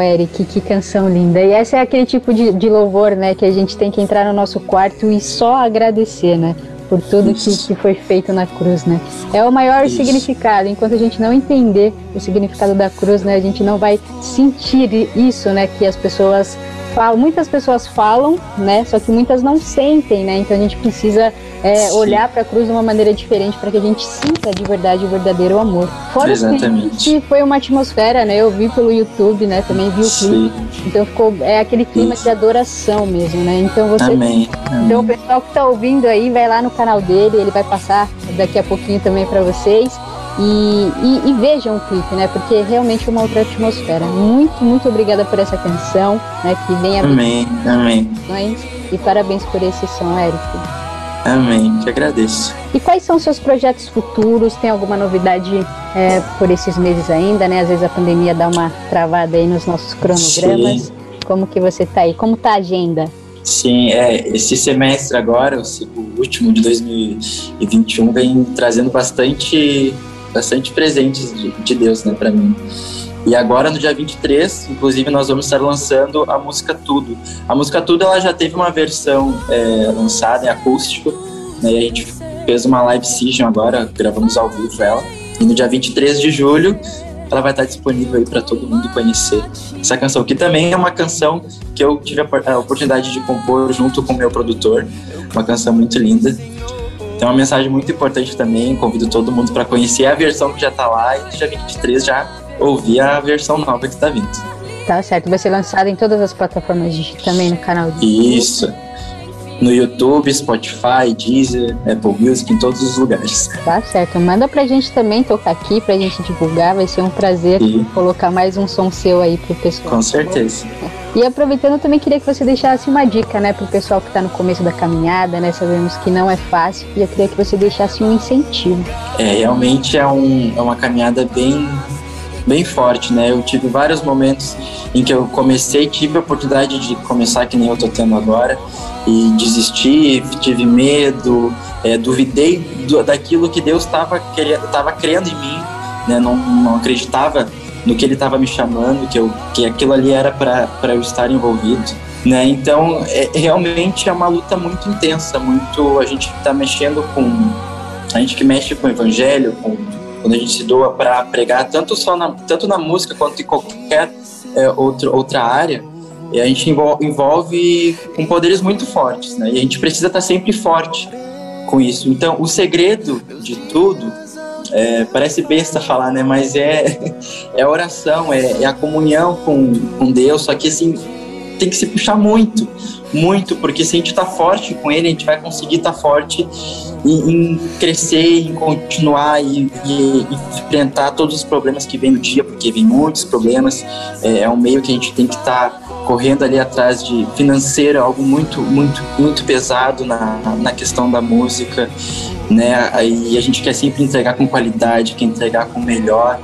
Eric, que canção linda. E essa é aquele tipo de, de louvor, né, que a gente tem que entrar no nosso quarto e só agradecer, né? Por tudo que, que foi feito na cruz, né? É o maior Isso. significado. Enquanto a gente não entender o significado da cruz, né, a gente não vai sentir isso, né, que as pessoas falam. Muitas pessoas falam, né, só que muitas não sentem, né? Então a gente precisa é, olhar para a cruz de uma maneira diferente para que a gente sinta de verdade o verdadeiro amor. Fora Exatamente. que foi uma atmosfera, né? Eu vi pelo YouTube, né? Também vi o clipe. Então ficou é aquele clima de adoração mesmo, né? Então você Amém. Então o pessoal que tá ouvindo aí vai lá no canal dele, ele vai passar daqui a pouquinho também para vocês. E, e- e vejam o clipe, né? Porque realmente é uma outra atmosfera. Muito, muito obrigada por essa canção, né? Que venha Amém, amém, E parabéns por esse som, Eric. Amém. Te agradeço. E quais são seus projetos futuros? Tem alguma novidade é, por esses meses ainda, né? Às vezes a pandemia dá uma travada aí nos nossos cronogramas. Sim. Como que você tá aí? Como tá a agenda? Sim, é, esse semestre agora, o último de 2021, vem trazendo bastante, bastante presentes de, de Deus, né, para mim. E agora, no dia 23, inclusive, nós vamos estar lançando a música Tudo. A música Tudo, ela já teve uma versão é, lançada em acústico, né, e a gente fez uma live session agora, gravamos ao vivo ela. E no dia 23 de julho ela vai estar disponível aí para todo mundo conhecer essa canção, que também é uma canção que eu tive a oportunidade de compor junto com o meu produtor, uma canção muito linda. Tem uma mensagem muito importante também, convido todo mundo para conhecer a versão que já está lá e no dia 23 já ouvir a versão nova que está vindo. Tá certo, vai ser lançada em todas as plataformas também no canal. Isso no YouTube, Spotify, Deezer, Apple Music, em todos os lugares. Tá certo. Manda pra gente também tocar aqui, pra gente divulgar. Vai ser um prazer e... colocar mais um som seu aí pro pessoal. Com certeza. E aproveitando, eu também queria que você deixasse uma dica, né, pro pessoal que tá no começo da caminhada, né? Sabemos que não é fácil e eu queria que você deixasse um incentivo. É, realmente é, um, é uma caminhada bem bem forte, né? Eu tive vários momentos em que eu comecei, tive a oportunidade de começar que nem eu tô tendo agora e desisti, tive medo, é, duvidei do, daquilo que Deus estava tava criando em mim, né? Não, não acreditava no que Ele estava me chamando, que, eu, que aquilo ali era para eu estar envolvido. Né? Então, é, realmente é uma luta muito intensa, muito a gente está mexendo com a gente que mexe com o evangelho, com quando a gente se doa para pregar, tanto, só na, tanto na música quanto em qualquer é, outro, outra área, a gente envolve, envolve com poderes muito fortes, né? E a gente precisa estar tá sempre forte com isso. Então, o segredo de tudo, é, parece besta falar, né? Mas é, é a oração, é, é a comunhão com, com Deus, só que assim, tem que se puxar muito, muito, porque se a gente está forte com Ele, a gente vai conseguir estar tá forte em, em crescer, em continuar e, e, enfrentar todos os problemas que vem no dia, porque vem muitos problemas. É, é um meio que a gente tem que estar tá correndo ali atrás de financeiro, algo muito, muito, muito pesado na, na questão da música, né? Aí a gente quer sempre entregar com qualidade, quer entregar com melhor,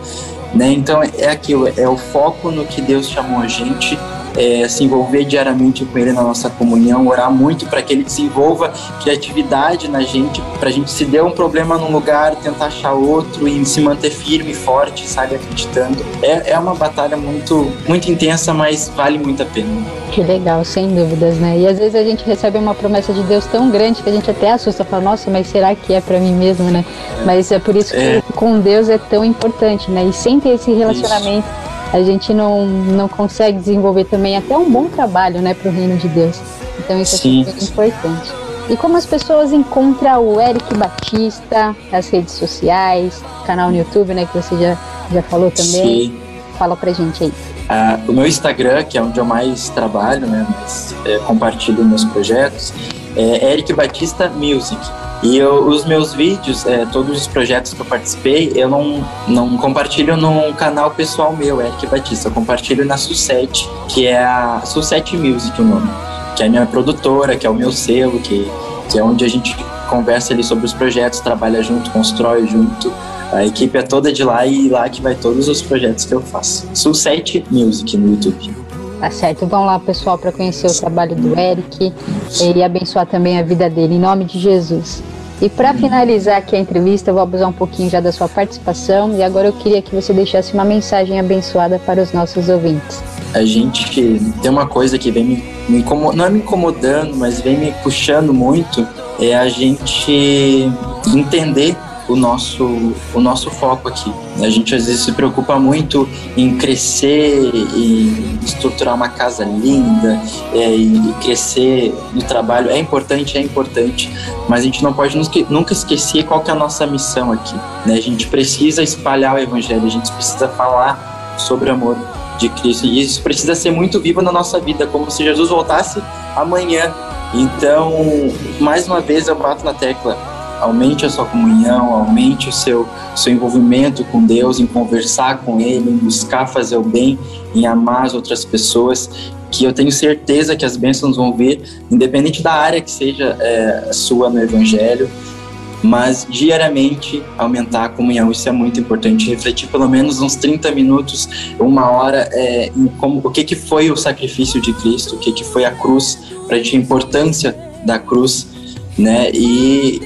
né? Então é aquilo, é o foco no que Deus chamou a gente é, se envolver diariamente com Ele na nossa comunhão, orar muito para que Ele desenvolva criatividade na gente, para a gente se der um problema num lugar, tentar achar outro e se manter firme forte, sabe, acreditando. É, é uma batalha muito, muito intensa, mas vale muito a pena. Que legal, sem dúvidas, né? E às vezes a gente recebe uma promessa de Deus tão grande que a gente até assusta, fala, nossa, mas será que é para mim mesmo, né? É. Mas é por isso que é. com Deus é tão importante, né? E sem ter esse relacionamento. Isso a gente não, não consegue desenvolver também até um bom trabalho né, para o reino de Deus. Então isso Sim. é super importante. E como as pessoas encontram o Eric Batista nas redes sociais, canal no YouTube, né, que você já, já falou também. Sim. Fala pra gente aí. Ah, o meu Instagram, que é onde eu mais trabalho, né, mas, é, compartilho meus projetos, é Eric Batista Music. E eu, os meus vídeos, é, todos os projetos que eu participei, eu não, não compartilho num canal pessoal meu, Eric Batista. Eu compartilho na Suset, que é a Suset Music o nome. Que é a minha produtora, que é o meu selo, que, que é onde a gente conversa ali sobre os projetos, trabalha junto, constrói junto. A equipe é toda de lá e lá que vai todos os projetos que eu faço. Suset Music no YouTube. Tá certo. Vão lá, pessoal, para conhecer o trabalho do Eric e abençoar também a vida dele, em nome de Jesus. E para finalizar aqui a entrevista, eu vou abusar um pouquinho já da sua participação e agora eu queria que você deixasse uma mensagem abençoada para os nossos ouvintes. A gente tem uma coisa que vem me, me incomodando, não é me incomodando, mas vem me puxando muito, é a gente entender o nosso, o nosso foco aqui. A gente às vezes se preocupa muito em crescer e estruturar uma casa linda é, e crescer no trabalho. É importante, é importante, mas a gente não pode nunca esquecer qual que é a nossa missão aqui. Né? A gente precisa espalhar o evangelho, a gente precisa falar sobre amor de Cristo e isso precisa ser muito vivo na nossa vida, como se Jesus voltasse amanhã. Então, mais uma vez eu bato na tecla aumente a sua comunhão, aumente o seu, seu envolvimento com Deus, em conversar com Ele, em buscar fazer o bem, em amar as outras pessoas, que eu tenho certeza que as bênçãos vão vir, independente da área que seja é, sua no Evangelho, mas diariamente aumentar a comunhão, isso é muito importante, refletir pelo menos uns 30 minutos, uma hora, é, em como, o que, que foi o sacrifício de Cristo, o que, que foi a cruz, para a gente a importância da cruz, né, e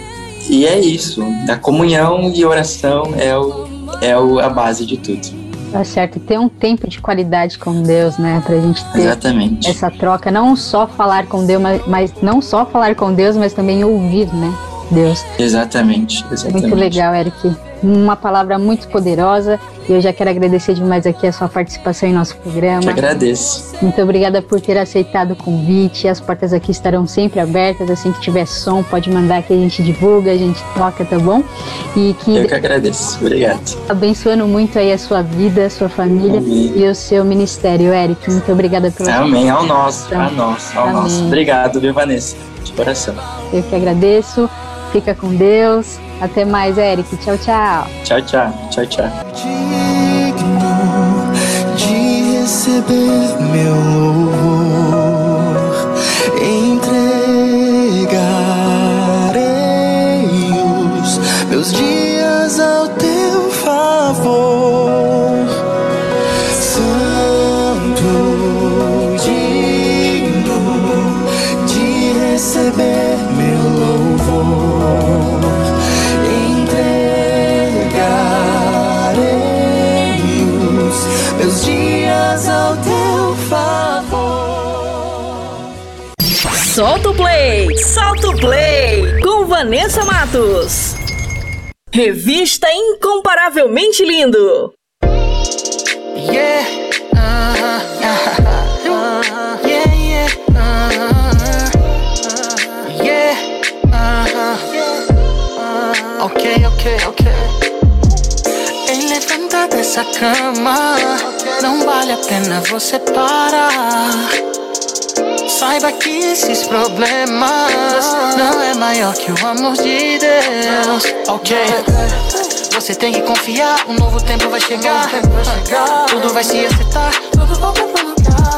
e é isso. A comunhão e oração é, o, é o, a base de tudo. Tá certo, ter um tempo de qualidade com Deus, né? Pra gente ter Exatamente. essa troca, não só falar com Deus, mas, mas não só falar com Deus, mas também ouvir, né? Deus. Exatamente, exatamente. Muito legal, Eric. Uma palavra muito poderosa e eu já quero agradecer demais aqui a sua participação em nosso programa. Te agradeço. Muito obrigada por ter aceitado o convite. As portas aqui estarão sempre abertas. Assim que tiver som, pode mandar que a gente divulga, a gente toca, tá bom? E que eu que agradeço. Obrigado. Abençoando muito aí a sua vida, a sua família Amém. e o seu ministério, Eric. Muito obrigada pela Amém. Ao nosso, ao nosso, ao Amém. nosso. Obrigado, viu, Vanessa? De coração. Eu que agradeço. Fica com Deus. Até mais, Eric. Tchau, tchau. Tchau, tchau. Tchau, tchau. Digno de receber meu louvor, Solta o play, solta o play com Vanessa Matos. Revista Incomparavelmente Lindo. Yeah. Uh. Uh -huh. Yeah, yeah. Uh. Yeah. Ok, ok, ok. Ei, levanta dessa cama. Não vale a pena você parar. Saiba que esses problemas não é maior que o amor de Deus. Ok. Você tem que confiar, um novo tempo vai chegar. Tudo vai se acertar. Tudo volta pro lugar.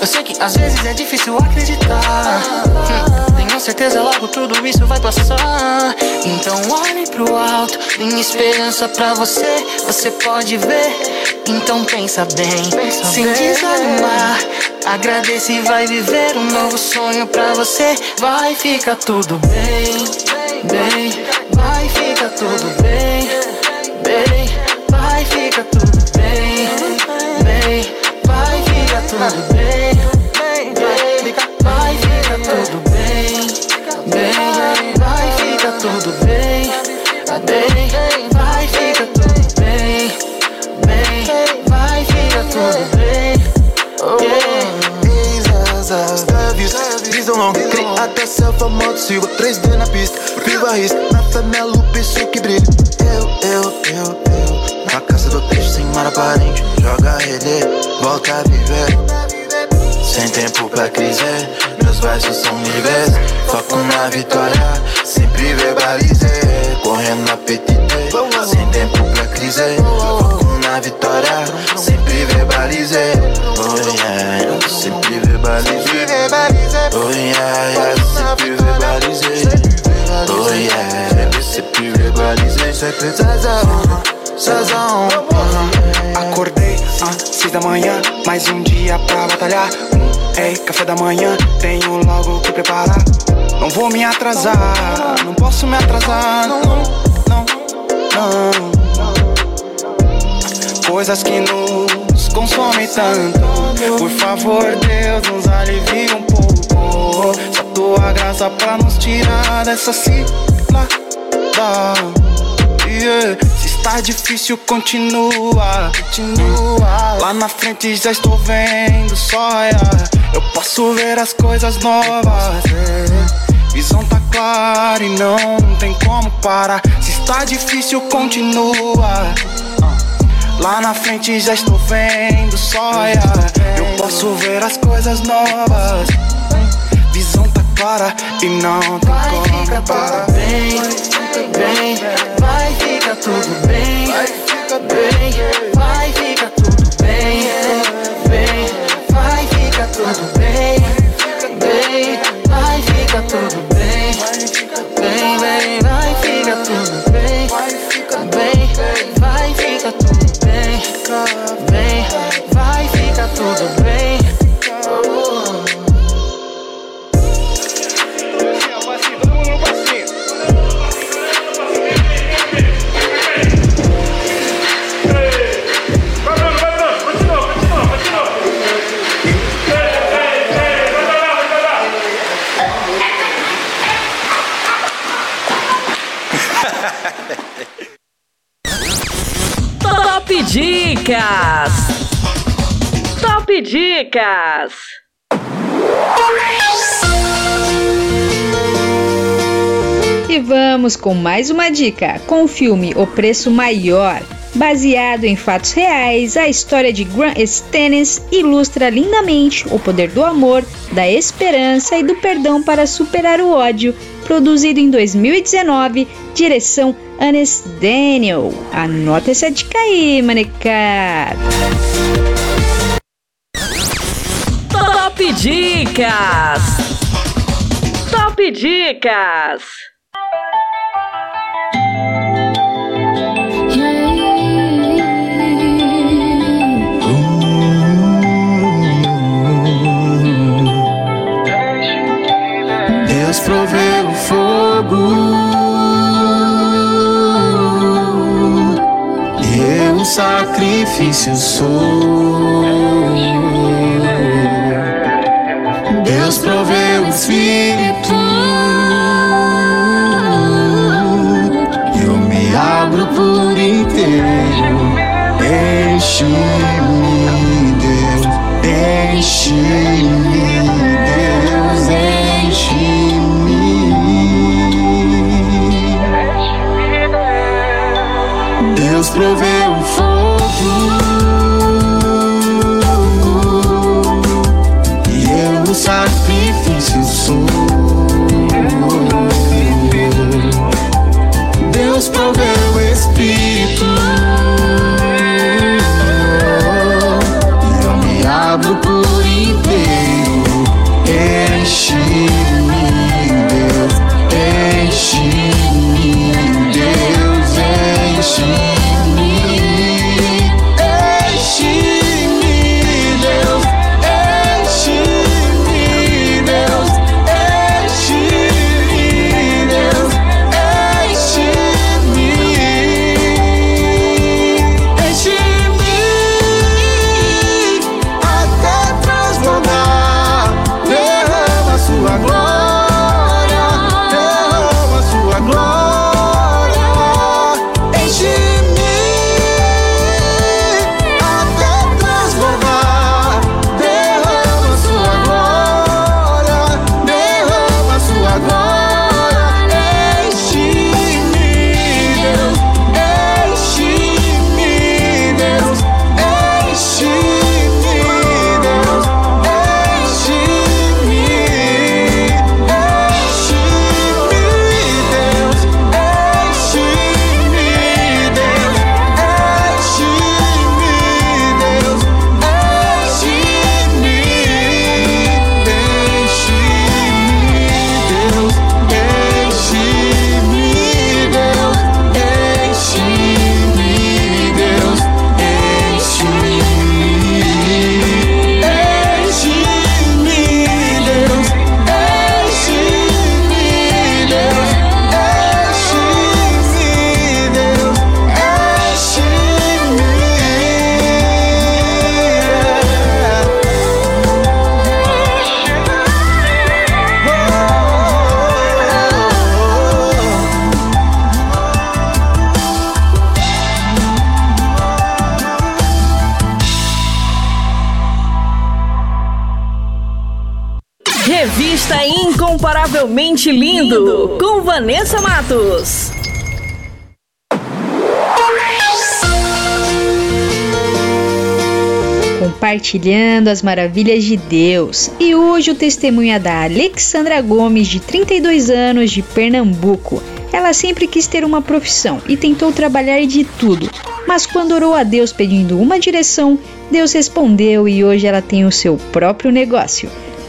Eu sei que às vezes é difícil acreditar. Hum, certeza logo tudo isso vai passar. Então olhe pro alto, tem esperança pra você. Você pode ver. Então pensa bem, pensa sem bem. desanimar. Agradeça e vai viver um novo sonho pra você. Vai ficar tudo bem, bem. Vai ficar tudo bem, bem. Vai ficar tudo bem, bem. Vai ficar tudo bem, bem. Até selfie, a moto, sigo 3D na pista. Viva risco, na fé, minha lupa, que brilha. Eu, eu, eu, eu Na casa do peixe, sem mar aparente Joga rede, volta a viver. Sem tempo pra crise Meus versos são níveis Foco na vitória, sempre verbalizei Correndo na petite Sem tempo pra crise. Foco na vitória, sempre verbalizei Oh yeah, sempre verbalizei Oh yeah, yeah, sempre verbalizei Oh yeah, sempre verbalizei Sazão, sazão Acordei às seis da manhã Mais um dia pra batalhar. Um, Ei, café da manhã Tenho logo que preparar. Não vou me atrasar Não posso me atrasar Não, não, não. Coisas que nos consomem tanto. Por favor, Deus, nos alivie um pouco Só tua graça pra nos tirar dessa cilada yeah. Se está difícil, continua, continua Lá na frente já estou vendo só yeah. Eu posso ver as coisas novas Visão tá clara e não tem como parar Se está difícil, continua Lá na frente já estou vendo sóia. Eu posso ver as coisas novas. Visão tá clara e não tem como parar. Bem, bem, vai ficar tudo bem. Vai ficar bem, vai ficar tudo bem. Bem, vai ficar tudo bem. Bem, vai ficar tudo. Bem, Dicas! Top Dicas! E vamos com mais uma dica com o filme O Preço Maior. Baseado em fatos reais, a história de Grant Stennis ilustra lindamente o poder do amor, da esperança e do perdão para superar o ódio. Produzido em 2019, direção Anes Daniel. Anota essa dica aí, manecada. Top Dicas! Top Dicas! Deus proveu o fogo sacrifício sou. Deus proveu o Espírito eu me abro por inteiro. Enche-me, Deus, enche-me, Deus, enche-me. Deus proveu Lindo, com Vanessa Matos. compartilhando as maravilhas de Deus. E hoje o testemunho é da Alexandra Gomes, de 32 anos, de Pernambuco. Ela sempre quis ter uma profissão e tentou trabalhar de tudo, mas quando orou a Deus pedindo uma direção, Deus respondeu e hoje ela tem o seu próprio negócio.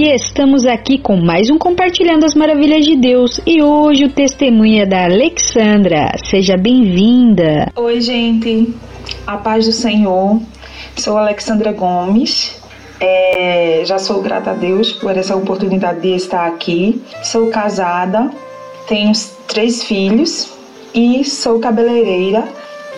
E estamos aqui com mais um Compartilhando as Maravilhas de Deus. E hoje o testemunho é da Alexandra. Seja bem-vinda. Oi, gente. A paz do Senhor. Sou Alexandra Gomes. É, já sou grata a Deus por essa oportunidade de estar aqui. Sou casada, tenho três filhos e sou cabeleireira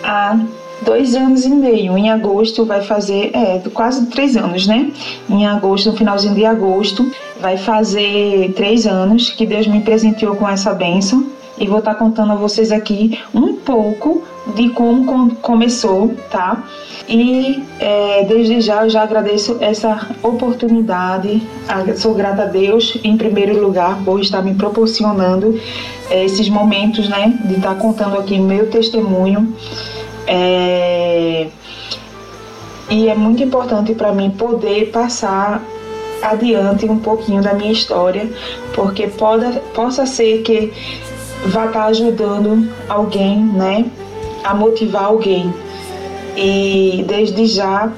há dois anos e meio. Em agosto vai fazer, é, quase três anos, né? Em agosto, no finalzinho de agosto, vai fazer três anos que Deus me presenteou com essa bênção. E vou estar contando a vocês aqui um pouco de como começou, tá? E é, desde já eu já agradeço essa oportunidade. Sou grata a Deus, em primeiro lugar, por estar me proporcionando é, esses momentos, né? De estar contando aqui meu testemunho é... E é muito importante para mim poder passar adiante um pouquinho da minha história, porque pode, possa ser que vá estar tá ajudando alguém, né, a motivar alguém. E desde já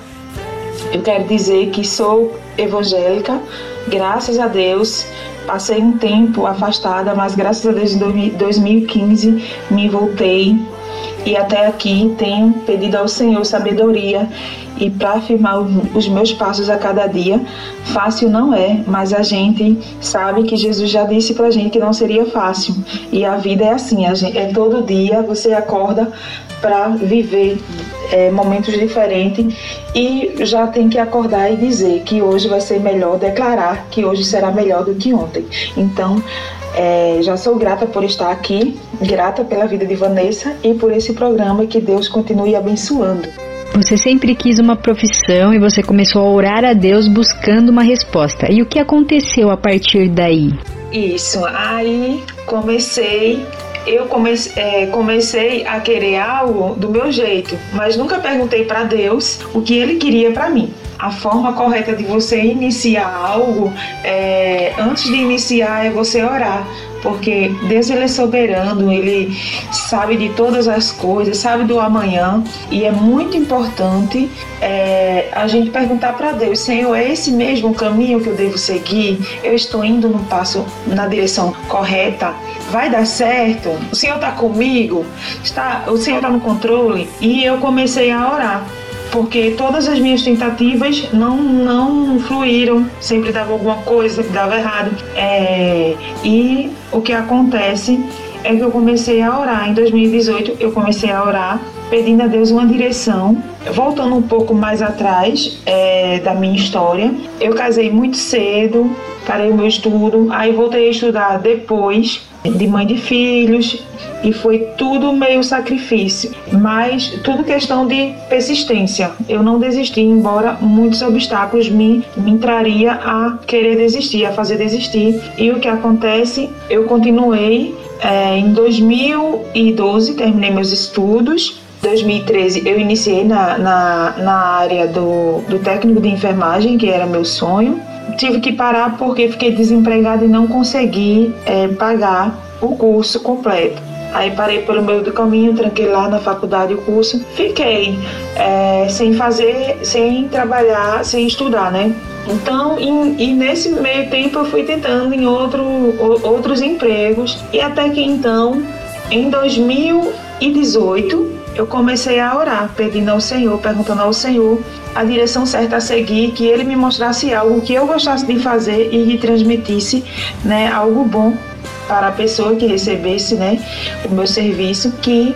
eu quero dizer que sou evangélica, graças a Deus. Passei um tempo afastada, mas graças a Deus em 2015 me voltei e até aqui tenho pedido ao Senhor sabedoria e para afirmar os meus passos a cada dia. Fácil não é, mas a gente sabe que Jesus já disse para a gente que não seria fácil. E a vida é assim, gente, é todo dia você acorda para viver é, momentos diferentes e já tem que acordar e dizer que hoje vai ser melhor, declarar que hoje será melhor do que ontem. Então, é, já sou grata por estar aqui, grata pela vida de Vanessa e por esse programa que Deus continue abençoando. Você sempre quis uma profissão e você começou a orar a Deus buscando uma resposta. E o que aconteceu a partir daí? Isso, aí comecei eu comecei, é, comecei a querer algo do meu jeito, mas nunca perguntei para Deus o que Ele queria para mim a forma correta de você iniciar algo, é, antes de iniciar, é você orar. Porque Deus ele é soberano, ele sabe de todas as coisas, sabe do amanhã e é muito importante é, a gente perguntar para Deus, Senhor, é esse mesmo caminho que eu devo seguir? Eu estou indo no passo na direção correta? Vai dar certo? O Senhor está comigo? Está, o Senhor está no controle? E eu comecei a orar porque todas as minhas tentativas não, não fluíram, sempre dava alguma coisa, sempre dava errado. É, e o que acontece é que eu comecei a orar. Em 2018, eu comecei a orar pedindo a Deus uma direção. Voltando um pouco mais atrás é, da minha história, eu casei muito cedo, parei o meu estudo, aí voltei a estudar depois de mãe de filhos e foi tudo meio sacrifício, mas tudo questão de persistência. Eu não desisti, embora muitos obstáculos me, me traria a querer desistir, a fazer desistir. E o que acontece? Eu continuei é, em 2012, terminei meus estudos. 2013 eu iniciei na, na, na área do, do técnico de enfermagem, que era meu sonho tive que parar porque fiquei desempregada e não consegui é, pagar o curso completo. Aí parei pelo meio do caminho, tranquei lá na faculdade o curso, fiquei é, sem fazer, sem trabalhar, sem estudar, né? Então, e, e, nesse meio tempo eu fui tentando em outro, outros empregos e até que então, em 2018, eu comecei a orar, pedindo ao Senhor, perguntando ao Senhor a direção certa a seguir, que Ele me mostrasse algo que eu gostasse de fazer e que transmitisse né, algo bom para a pessoa que recebesse né, o meu serviço, que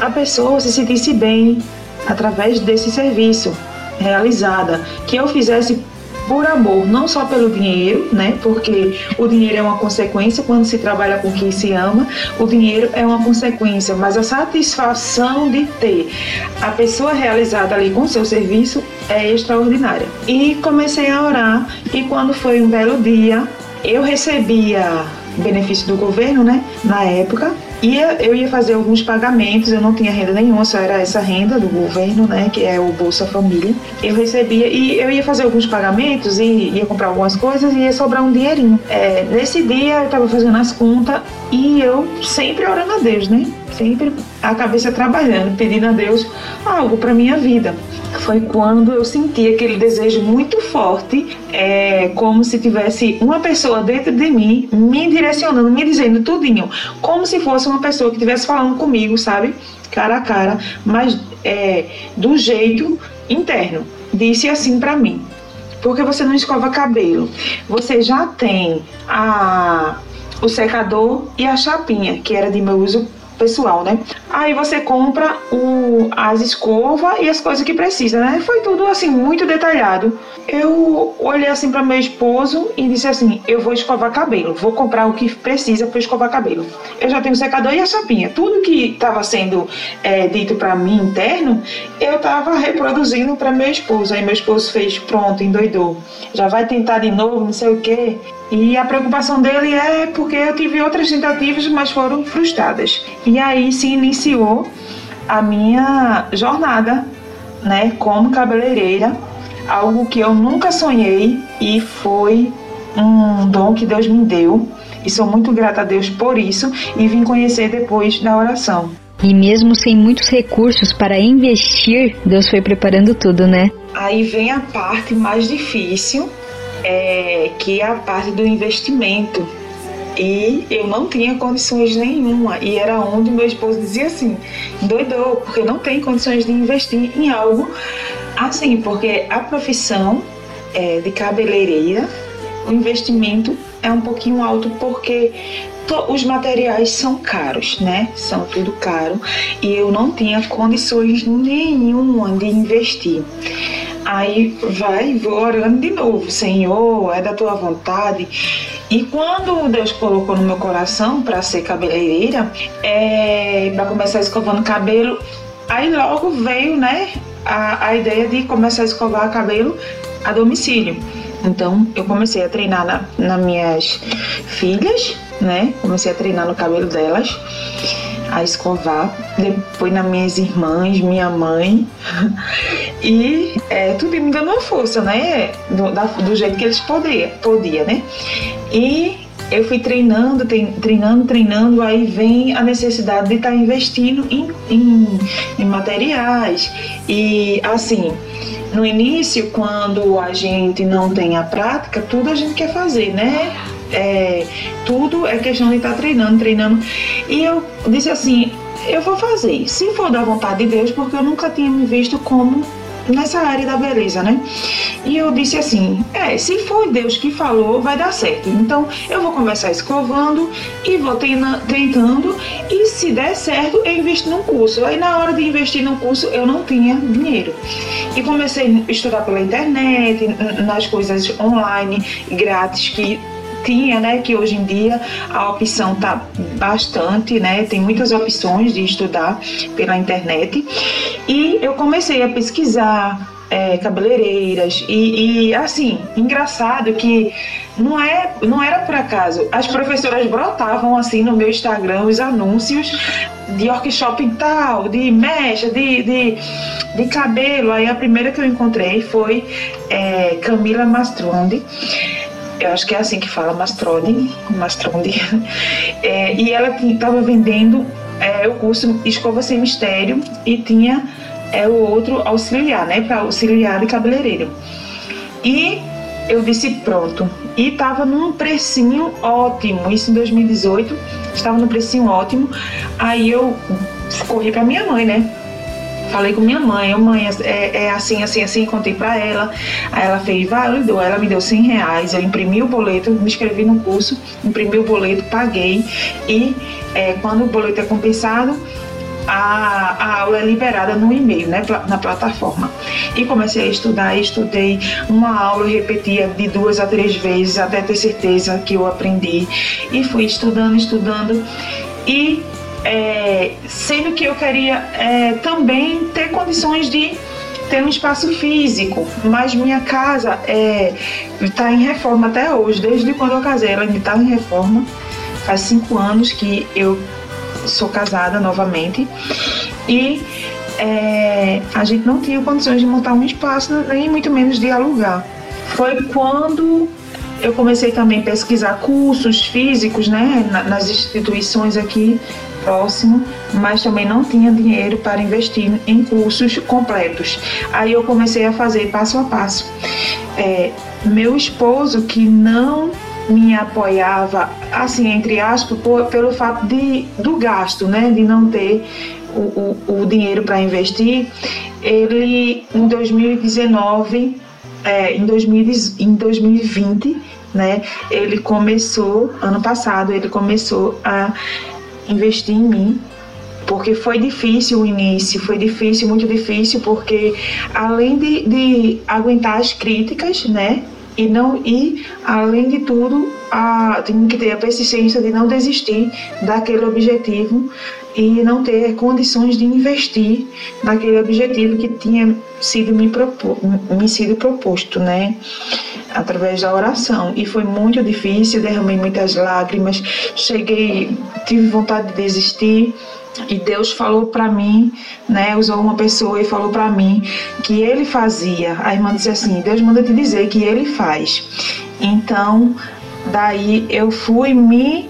a pessoa se sentisse bem através desse serviço realizada, que eu fizesse por amor, não só pelo dinheiro, né? Porque o dinheiro é uma consequência quando se trabalha com quem se ama, o dinheiro é uma consequência, mas a satisfação de ter a pessoa realizada ali com seu serviço é extraordinária. E comecei a orar e quando foi um belo dia, eu recebia benefício do governo, né? Na época, ia, eu ia fazer alguns pagamentos, eu não tinha renda nenhuma, só era essa renda do governo, né, que é o Bolsa Família. Eu recebia e eu ia fazer alguns pagamentos e ia comprar algumas coisas e ia sobrar um dinheirinho. É, nesse dia eu tava fazendo as contas e eu sempre orando a Deus, né? Sempre a cabeça trabalhando, pedindo a Deus algo para minha vida. Foi quando eu senti aquele desejo muito forte, é, como se tivesse uma pessoa dentro de mim me direcionando, me dizendo tudinho, como se fosse uma pessoa que estivesse falando comigo, sabe? Cara a cara, mas é, do jeito interno. Disse assim para mim: porque você não escova cabelo? Você já tem a o secador e a chapinha, que era de meu uso pessoal, né? Aí você compra o, as escovas e as coisas que precisa, né? Foi tudo assim muito detalhado. Eu olhei assim para meu esposo e disse assim: "Eu vou escovar cabelo, vou comprar o que precisa para escovar cabelo. Eu já tenho o secador e a chapinha. Tudo que estava sendo é, dito para mim interno, eu estava reproduzindo para meu esposo. Aí meu esposo fez, pronto, endoidou. Já vai tentar de novo, não sei o quê. E a preocupação dele é porque eu tive outras tentativas, mas foram frustradas. E aí se iniciou a minha jornada, né, como cabeleireira, algo que eu nunca sonhei e foi um dom que Deus me deu. E sou muito grata a Deus por isso e vim conhecer depois da oração. E mesmo sem muitos recursos para investir, Deus foi preparando tudo, né? Aí vem a parte mais difícil, é, que é a parte do investimento. E eu não tinha condições nenhuma. E era onde meu esposo dizia assim: doidou, porque não tem condições de investir em algo assim, porque a profissão é, de cabeleireira, o investimento é um pouquinho alto porque os materiais são caros, né? São tudo caro e eu não tinha condições nenhuma de investir. Aí vai, vou orando de novo, Senhor, é da tua vontade. E quando Deus colocou no meu coração para ser cabeleireira, é, para começar escovando cabelo, aí logo veio, né, a, a ideia de começar a escovar cabelo a domicílio. Então eu comecei a treinar na, nas minhas filhas, né? Comecei a treinar no cabelo delas a escovar, depois nas minhas irmãs, minha mãe. E é, tudo me dando uma força, né? Do, da, do jeito que eles podiam, podia, né? E eu fui treinando, treinando, treinando, aí vem a necessidade de estar tá investindo em, em, em materiais. E assim, no início, quando a gente não tem a prática, tudo a gente quer fazer, né? É, tudo é questão de estar treinando, treinando. E eu disse assim: eu vou fazer, se for da vontade de Deus, porque eu nunca tinha me visto como nessa área da beleza, né? E eu disse assim: é, se foi Deus que falou, vai dar certo. Então eu vou começar escovando e vou tentando, e se der certo, eu invisto num curso. Aí na hora de investir no curso, eu não tinha dinheiro. E comecei a estudar pela internet, nas coisas online, grátis, que tinha, né, que hoje em dia a opção tá bastante, né, tem muitas opções de estudar pela internet. E eu comecei a pesquisar é, cabeleireiras e, e, assim engraçado que não é não era por acaso. As professoras brotavam assim no meu Instagram os anúncios de workshop tal de mecha de, de, de cabelo. Aí a primeira que eu encontrei foi é, Camila Mastrondi eu acho que é assim que fala, Mastrode, Mastronde, é, e ela estava vendendo é, o curso Escova Sem Mistério e tinha é, o outro auxiliar, né, para auxiliar de cabeleireiro. E eu disse pronto, e estava num precinho ótimo, isso em 2018, estava no precinho ótimo, aí eu corri para minha mãe, né, Falei com minha mãe, mãe, é, é, assim, assim, assim, contei pra ela. Aí ela fez, validou, ela me deu 100 reais, eu imprimi o boleto, me inscrevi no curso, imprimi o boleto, paguei e é, quando o boleto é compensado, a, a, aula é liberada no e-mail, né, na plataforma. E comecei a estudar, estudei uma aula, repetia de duas a três vezes até ter certeza que eu aprendi. E fui estudando, estudando. E é, sendo que eu queria é, também ter condições de ter um espaço físico, mas minha casa está é, em reforma até hoje, desde quando eu casei, ela ainda está em reforma. Faz cinco anos que eu sou casada novamente e é, a gente não tinha condições de montar um espaço, nem muito menos de alugar. Foi quando eu comecei também a pesquisar cursos físicos, né, nas instituições aqui próximo, mas também não tinha dinheiro para investir em cursos completos. Aí eu comecei a fazer passo a passo. É, meu esposo que não me apoiava, assim, entre aspas, por, pelo fato de, do gasto, né, de não ter o, o, o dinheiro para investir, ele em 2019, é, em, 2000, em 2020, né, ele começou, ano passado, ele começou a investir em mim, porque foi difícil o início, foi difícil, muito difícil, porque além de, de aguentar as críticas, né, e não e além de tudo a, tem que ter a persistência de não desistir daquele objetivo e não ter condições de investir naquele objetivo que tinha sido me, propor, me sido proposto, né? Através da oração. E foi muito difícil, derramei muitas lágrimas, cheguei, tive vontade de desistir. E Deus falou para mim, né, usou uma pessoa e falou para mim que ele fazia. A irmã disse assim: Deus manda te dizer que ele faz. Então, Daí eu fui me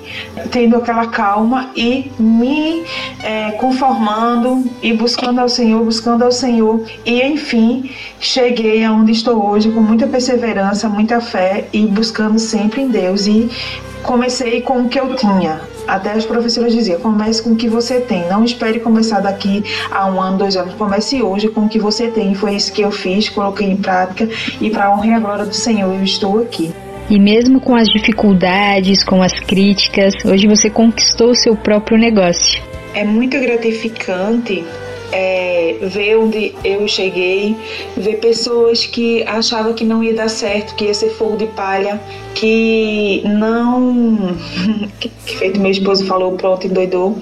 tendo aquela calma e me é, conformando e buscando ao Senhor, buscando ao Senhor. E enfim, cheguei aonde estou hoje com muita perseverança, muita fé e buscando sempre em Deus. E comecei com o que eu tinha. Até as professoras diziam: comece com o que você tem. Não espere começar daqui a um ano, dois anos. Comece hoje com o que você tem. Foi isso que eu fiz, coloquei em prática. E para a honra e a glória do Senhor, eu estou aqui. E mesmo com as dificuldades, com as críticas, hoje você conquistou o seu próprio negócio. É muito gratificante é, ver onde eu cheguei, ver pessoas que achavam que não ia dar certo, que ia ser fogo de palha, que não. que feito meu esposo falou, pronto, endoidou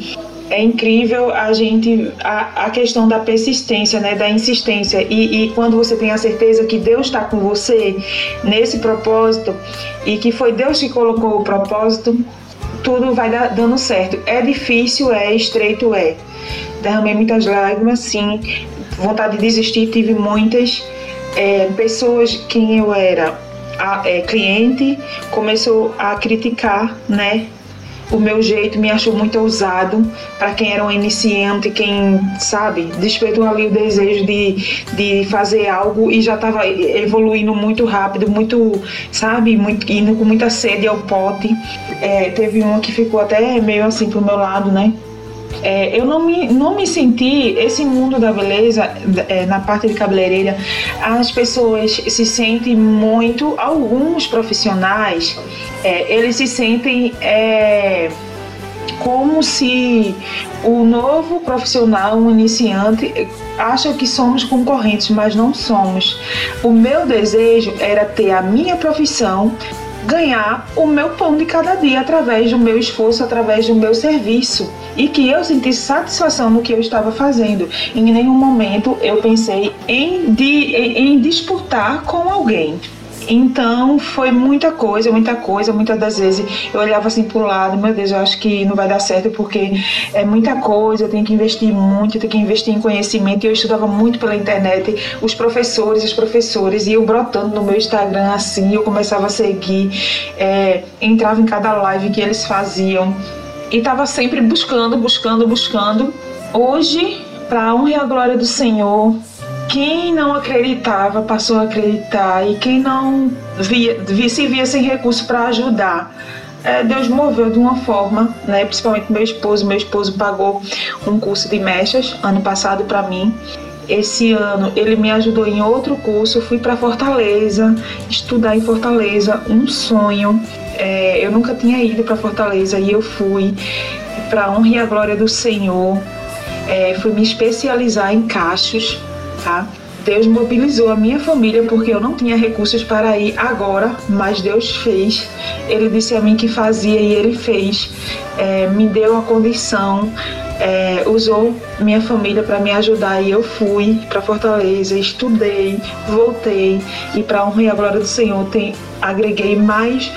é incrível a gente a, a questão da persistência, né, da insistência e, e quando você tem a certeza que Deus está com você nesse propósito e que foi Deus que colocou o propósito, tudo vai dando certo. É difícil, é estreito, é. Derramei muitas lágrimas, sim. Vontade de desistir, tive muitas. É, pessoas quem eu era a, é, cliente começou a criticar, né? O meu jeito me achou muito ousado para quem era um iniciante, quem, sabe, despertou ali o desejo de, de fazer algo e já estava evoluindo muito rápido, muito, sabe, muito, indo com muita sede ao pote. É, teve uma que ficou até meio assim pro meu lado, né? É, eu não me, não me senti, esse mundo da beleza, é, na parte de cabeleireira, as pessoas se sentem muito, alguns profissionais, é, eles se sentem é, como se o novo profissional, um iniciante, acha que somos concorrentes, mas não somos. O meu desejo era ter a minha profissão ganhar o meu pão de cada dia através do meu esforço, através do meu serviço e que eu sentisse satisfação no que eu estava fazendo. Em nenhum momento eu pensei em, de, em, disputar com alguém. Então foi muita coisa, muita coisa. Muitas das vezes eu olhava assim pro lado, meu Deus, eu acho que não vai dar certo porque é muita coisa, eu tenho que investir muito, eu tenho que investir em conhecimento. E eu estudava muito pela internet, os professores, as professoras, iam brotando no meu Instagram assim, eu começava a seguir, é, entrava em cada live que eles faziam e estava sempre buscando, buscando, buscando. Hoje, para a honra e a glória do Senhor, quem não acreditava passou a acreditar e quem não via, via se via sem recurso para ajudar. É, Deus moveu de uma forma, né? Principalmente meu esposo. Meu esposo pagou um curso de mechas ano passado para mim. Esse ano ele me ajudou em outro curso. Eu fui para Fortaleza estudar em Fortaleza, um sonho. É, eu nunca tinha ido para Fortaleza e eu fui para honra e a glória do Senhor. É, fui me especializar em cachos tá? Deus mobilizou a minha família porque eu não tinha recursos para ir agora, mas Deus fez. Ele disse a mim que fazia e ele fez. É, me deu a condição, é, usou minha família para me ajudar e eu fui para Fortaleza, estudei, voltei e para honra e a glória do Senhor tem, agreguei mais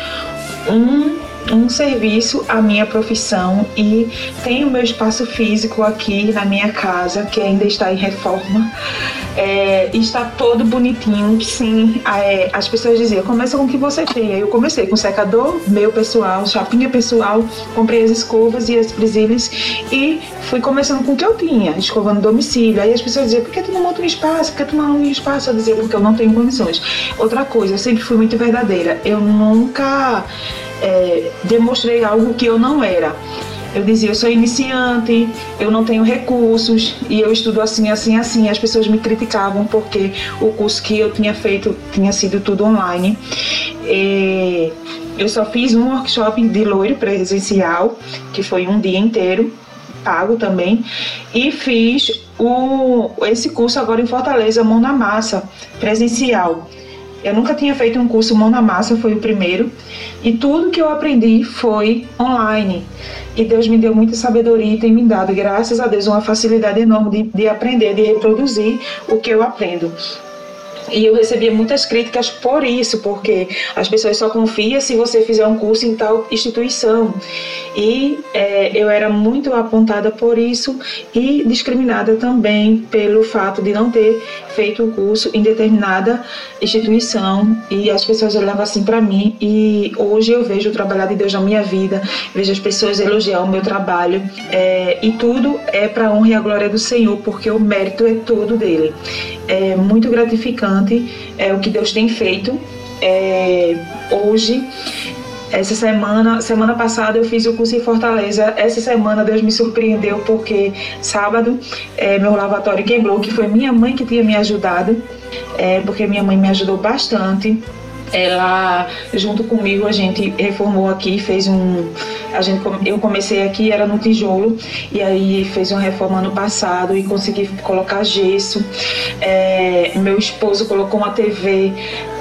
um um serviço à minha profissão e tenho meu espaço físico aqui na minha casa, que ainda está em reforma. É, está todo bonitinho, sim. É, as pessoas diziam, começa com o que você tem. Eu comecei com secador, meu pessoal, chapinha pessoal, comprei as escovas e as presilhas e fui começando com o que eu tinha, escovando domicílio. Aí as pessoas diziam, por que tu não monta um espaço? Por que tu não monta um espaço? Eu dizia, porque eu não tenho condições. Outra coisa, eu sempre fui muito verdadeira. Eu nunca é, demonstrei algo que eu não era. Eu dizia, eu sou iniciante, eu não tenho recursos e eu estudo assim, assim, assim. As pessoas me criticavam porque o curso que eu tinha feito tinha sido tudo online. E eu só fiz um workshop de loiro presencial, que foi um dia inteiro, pago também, e fiz o, esse curso agora em Fortaleza, Mão na Massa, presencial. Eu nunca tinha feito um curso mão na massa, foi o primeiro. E tudo que eu aprendi foi online. E Deus me deu muita sabedoria e tem me dado, graças a Deus, uma facilidade enorme de, de aprender, de reproduzir o que eu aprendo. E eu recebia muitas críticas por isso, porque as pessoas só confiam se você fizer um curso em tal instituição. E é, eu era muito apontada por isso e discriminada também pelo fato de não ter feito o curso em determinada instituição. E as pessoas olhavam assim para mim. E hoje eu vejo o trabalhar de Deus na minha vida, vejo as pessoas elogiar o meu trabalho. É, e tudo é para honra e a glória do Senhor, porque o mérito é todo dele. É muito gratificante é o que Deus tem feito é, hoje. Essa semana, semana passada eu fiz o curso em Fortaleza. Essa semana Deus me surpreendeu porque sábado é, meu lavatório quebrou, que foi minha mãe que tinha me ajudado, é, porque minha mãe me ajudou bastante ela junto comigo a gente reformou aqui, fez um a gente eu comecei aqui era no tijolo e aí fez uma reforma no passado e consegui colocar gesso. É, meu esposo colocou uma TV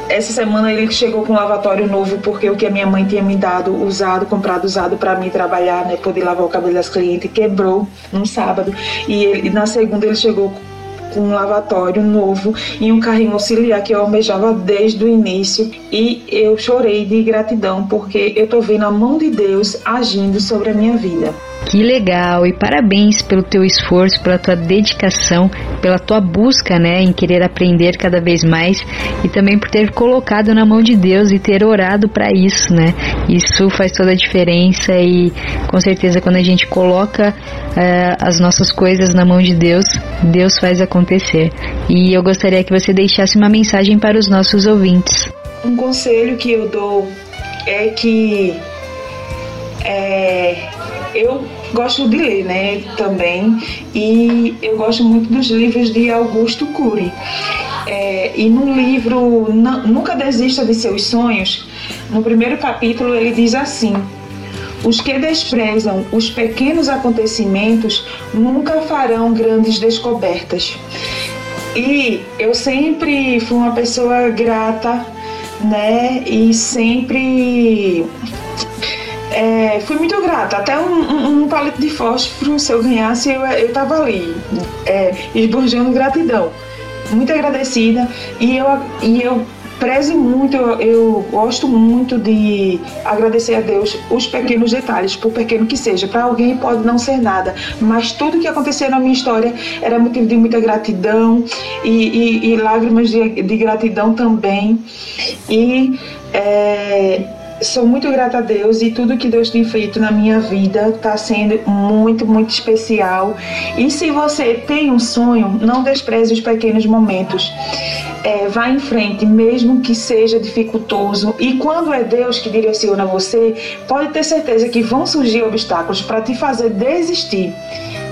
essa semana ele chegou com um lavatório novo porque o que a minha mãe tinha me dado usado, comprado usado para mim trabalhar, né, poder lavar o cabelo das clientes, quebrou num sábado e ele, na segunda ele chegou com um lavatório novo e um carrinho auxiliar que eu almejava desde o início e eu chorei de gratidão porque eu tô vendo a mão de Deus agindo sobre a minha vida. Que legal e parabéns pelo teu esforço, pela tua dedicação, pela tua busca, né, em querer aprender cada vez mais e também por ter colocado na mão de Deus e ter orado para isso, né? Isso faz toda a diferença e com certeza quando a gente coloca uh, as nossas coisas na mão de Deus, Deus faz acontecer. E eu gostaria que você deixasse uma mensagem para os nossos ouvintes. Um conselho que eu dou é que é, eu gosto de ler, né, também, e eu gosto muito dos livros de Augusto Cury. É, e no livro Nunca Desista de Seus Sonhos, no primeiro capítulo ele diz assim: Os que desprezam os pequenos acontecimentos nunca farão grandes descobertas. E eu sempre fui uma pessoa grata, né? E sempre é, fui muito grata. Até um, um, palito de fósforo, se eu ganhasse, eu, eu tava ali, é, esbanjando gratidão. Muito agradecida. E eu, e eu prezo muito, eu, eu, gosto muito de agradecer a Deus os pequenos detalhes, por pequeno que seja. Para alguém pode não ser nada, mas tudo que aconteceu na minha história era motivo de muita gratidão e, e, e lágrimas de, de, gratidão também. E é, sou muito grata a Deus e tudo que Deus tem feito na minha vida está sendo muito, muito especial. E se você tem um sonho, não despreze os pequenos momentos. É, vá em frente, mesmo que seja dificultoso. E quando é Deus que direciona você, pode ter certeza que vão surgir obstáculos para te fazer desistir,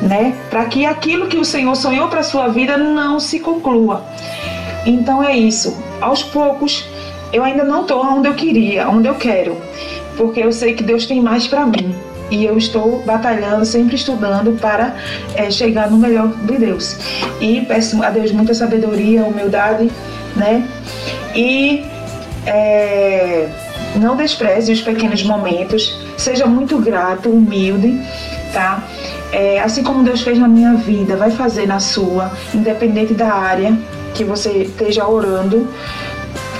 né? Para que aquilo que o Senhor sonhou para sua vida não se conclua. Então é isso. Aos poucos eu ainda não estou onde eu queria, onde eu quero, porque eu sei que Deus tem mais para mim e eu estou batalhando, sempre estudando para é, chegar no melhor de Deus. E peço a Deus muita sabedoria, humildade, né? E é, não despreze os pequenos momentos, seja muito grato, humilde, tá? É, assim como Deus fez na minha vida, vai fazer na sua, independente da área que você esteja orando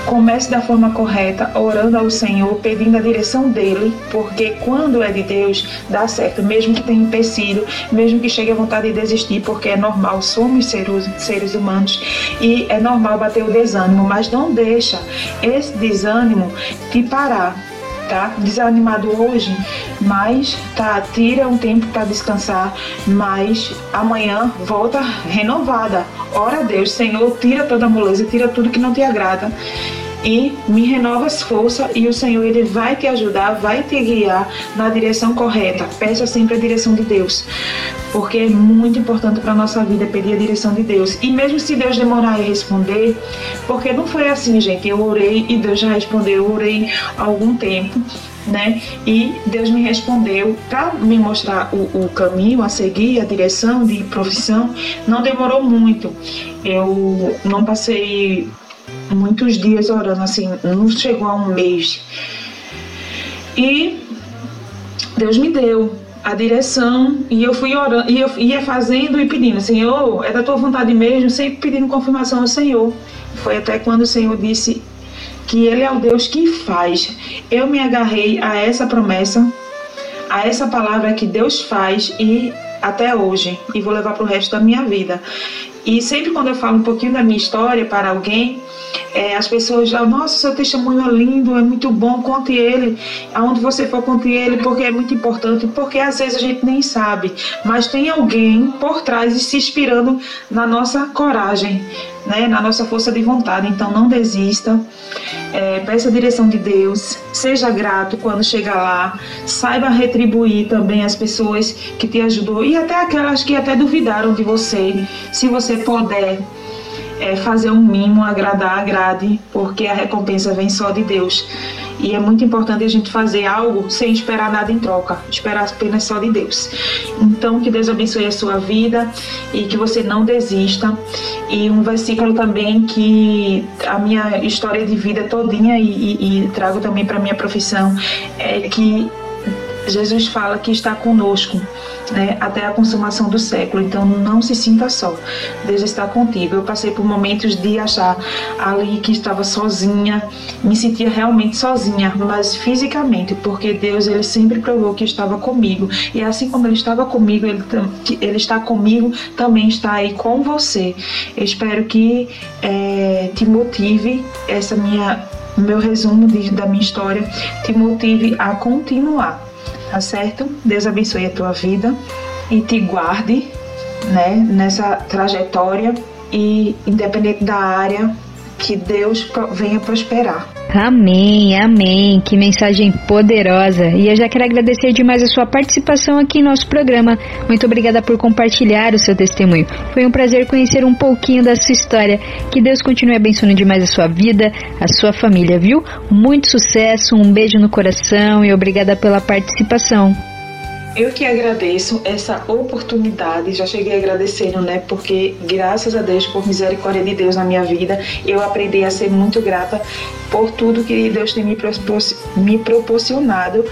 comece da forma correta, orando ao Senhor, pedindo a direção dele, porque quando é de Deus, dá certo, mesmo que tenha empecilho, mesmo que chegue a vontade de desistir, porque é normal, somos seres, seres humanos e é normal bater o desânimo, mas não deixa esse desânimo te parar tá desanimado hoje, mas tá tira um tempo para descansar, mas amanhã volta renovada. Ora a Deus, Senhor, tira toda a moleza, tira tudo que não te agrada e me renova as forças e o Senhor ele vai te ajudar, vai te guiar na direção correta. Peça sempre a direção de Deus, porque é muito importante para nossa vida pedir a direção de Deus. E mesmo se Deus demorar a responder, porque não foi assim, gente. Eu orei e Deus já respondeu. Eu orei há algum tempo. Né? E Deus me respondeu para me mostrar o, o, caminho a seguir, a direção de profissão. Não demorou muito. Eu não passei muitos dias orando, assim, não chegou a um mês. E Deus me deu a direção e eu fui orando, e eu ia fazendo e pedindo, Senhor, é da tua vontade mesmo, sempre pedindo confirmação ao Senhor. Foi até quando o Senhor disse que Ele é o Deus que faz. Eu me agarrei a essa promessa, a essa palavra que Deus faz e até hoje, e vou levar para o resto da minha vida. E sempre quando eu falo um pouquinho da minha história para alguém, é, as pessoas já, nossa, seu testemunho é lindo, é muito bom, conte ele, aonde você for, conte ele, porque é muito importante, porque às vezes a gente nem sabe, mas tem alguém por trás e se inspirando na nossa coragem, né, na nossa força de vontade. Então não desista, é, peça a direção de Deus, seja grato quando chegar lá, saiba retribuir também as pessoas que te ajudou e até aquelas que até duvidaram de você, se você puder é, fazer um mimo, agradar, agrade, porque a recompensa vem só de Deus. E é muito importante a gente fazer algo sem esperar nada em troca, esperar apenas só de Deus. Então, que Deus abençoe a sua vida e que você não desista. E um versículo também que a minha história de vida todinha e, e, e trago também para minha profissão é que Jesus fala que está conosco né, até a consumação do século. Então não se sinta só. Deus está contigo. Eu passei por momentos de achar ali que estava sozinha, me sentia realmente sozinha, mas fisicamente, porque Deus ele sempre provou que estava comigo. E assim como ele estava comigo, ele, ele está comigo, também está aí com você. Eu espero que é, te motive essa minha meu resumo de, da minha história te motive a continuar tá certo? Deus abençoe a tua vida e te guarde, né, nessa trajetória e independente da área que Deus venha prosperar. Amém, amém. Que mensagem poderosa. E eu já quero agradecer demais a sua participação aqui em nosso programa. Muito obrigada por compartilhar o seu testemunho. Foi um prazer conhecer um pouquinho da sua história. Que Deus continue abençoando demais a sua vida, a sua família, viu? Muito sucesso, um beijo no coração e obrigada pela participação. Eu que agradeço essa oportunidade, já cheguei agradecendo, né? Porque graças a Deus, por misericórdia de Deus na minha vida, eu aprendi a ser muito grata por tudo que Deus tem me, me proporcionado.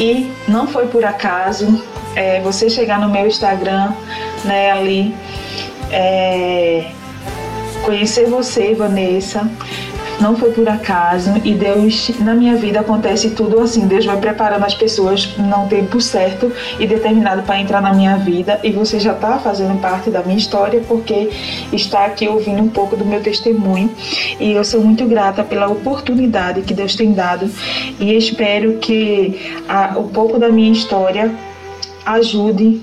E não foi por acaso é, você chegar no meu Instagram, né, ali, é, conhecer você, Vanessa, não foi por acaso e Deus, na minha vida acontece tudo assim. Deus vai preparando as pessoas no tempo certo e determinado para entrar na minha vida. E você já está fazendo parte da minha história porque está aqui ouvindo um pouco do meu testemunho. E eu sou muito grata pela oportunidade que Deus tem dado. E espero que a, um pouco da minha história ajude,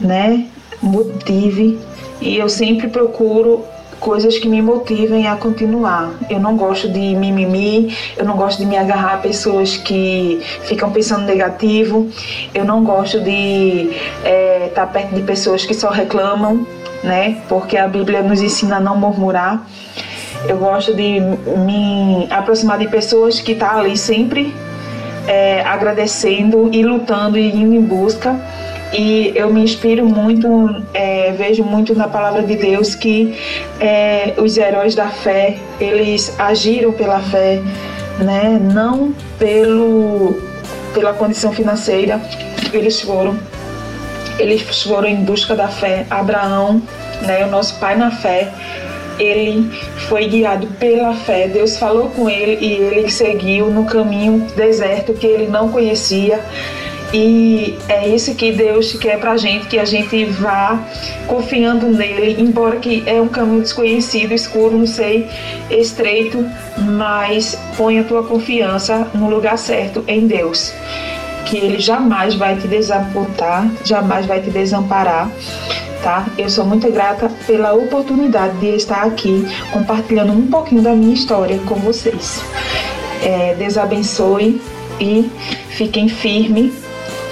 né, motive. E eu sempre procuro coisas que me motivem a continuar. Eu não gosto de mimimi, eu não gosto de me agarrar a pessoas que ficam pensando negativo, eu não gosto de estar é, tá perto de pessoas que só reclamam, né? Porque a Bíblia nos ensina a não murmurar. Eu gosto de me aproximar de pessoas que estão tá ali sempre é, agradecendo e lutando e indo em busca e eu me inspiro muito, é, vejo muito na palavra de Deus que é, os heróis da fé, eles agiram pela fé, né? não pelo, pela condição financeira, eles foram. Eles foram em busca da fé. Abraão, né, o nosso pai na fé, ele foi guiado pela fé. Deus falou com ele e ele seguiu no caminho deserto que ele não conhecia. E é isso que Deus quer pra gente, que a gente vá confiando nele, embora que é um caminho desconhecido, escuro, não sei, estreito, mas ponha a tua confiança no lugar certo, em Deus. Que ele jamais vai te desapontar, jamais vai te desamparar tá? Eu sou muito grata pela oportunidade de estar aqui compartilhando um pouquinho da minha história com vocês. É, Deus abençoe e fiquem firmes,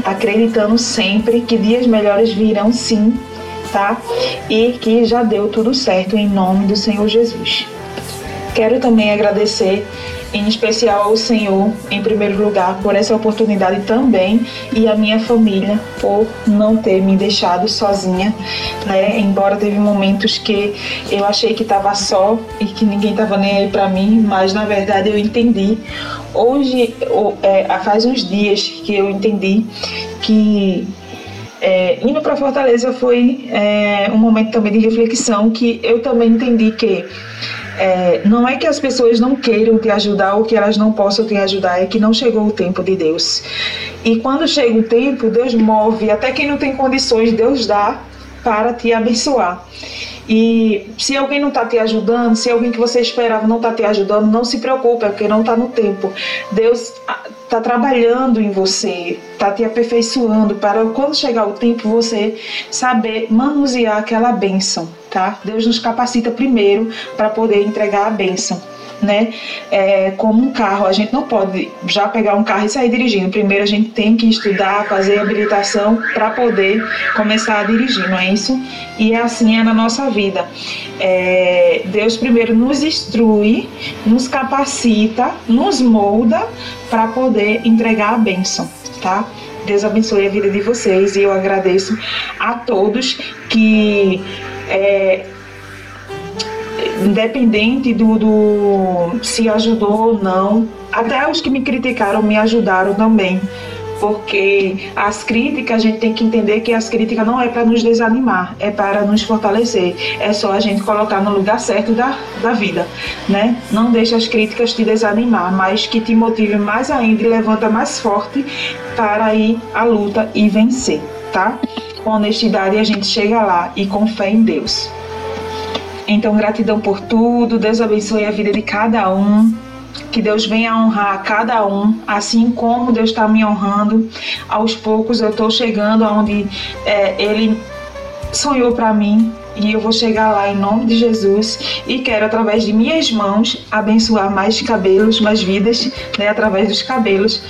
acreditando sempre que dias melhores virão sim, tá? E que já deu tudo certo em nome do Senhor Jesus. Quero também agradecer em especial ao Senhor, em primeiro lugar, por essa oportunidade também e a minha família por não ter me deixado sozinha, né? Embora teve momentos que eu achei que estava só e que ninguém estava nem aí para mim, mas na verdade eu entendi. Hoje, é, faz uns dias que eu entendi que é, indo para Fortaleza foi é, um momento também de reflexão que eu também entendi que é, não é que as pessoas não queiram te ajudar ou que elas não possam te ajudar, é que não chegou o tempo de Deus. E quando chega o tempo, Deus move, até quem não tem condições, Deus dá para te abençoar. E se alguém não está te ajudando, se alguém que você esperava não está te ajudando, não se preocupe, é porque não está no tempo. Deus está trabalhando em você, está te aperfeiçoando para quando chegar o tempo você saber manusear aquela bênção, tá? Deus nos capacita primeiro para poder entregar a bênção né? É, como um carro, a gente não pode já pegar um carro e sair dirigindo. Primeiro a gente tem que estudar, fazer habilitação para poder começar a dirigir, não é isso? E é assim é na nossa vida. É, Deus primeiro nos instrui, nos capacita, nos molda para poder entregar a bênção, tá? Deus abençoe a vida de vocês e eu agradeço a todos que é, independente do, do se ajudou ou não. Até os que me criticaram me ajudaram também porque as críticas a gente tem que entender que as críticas não é para nos desanimar, é para nos fortalecer. É só a gente colocar no lugar certo da, da vida, né? Não deixe as críticas te desanimar, mas que te motive mais ainda e levanta mais forte para ir à luta e vencer, tá? Com honestidade a gente chega lá e com fé em Deus. Então, gratidão por tudo. Deus abençoe a vida de cada um. Que Deus venha honrar cada um, assim como Deus está me honrando. Aos poucos eu estou chegando aonde é, Ele sonhou para mim e eu vou chegar lá em nome de Jesus e quero através de minhas mãos abençoar mais cabelos, mais vidas, né, através dos cabelos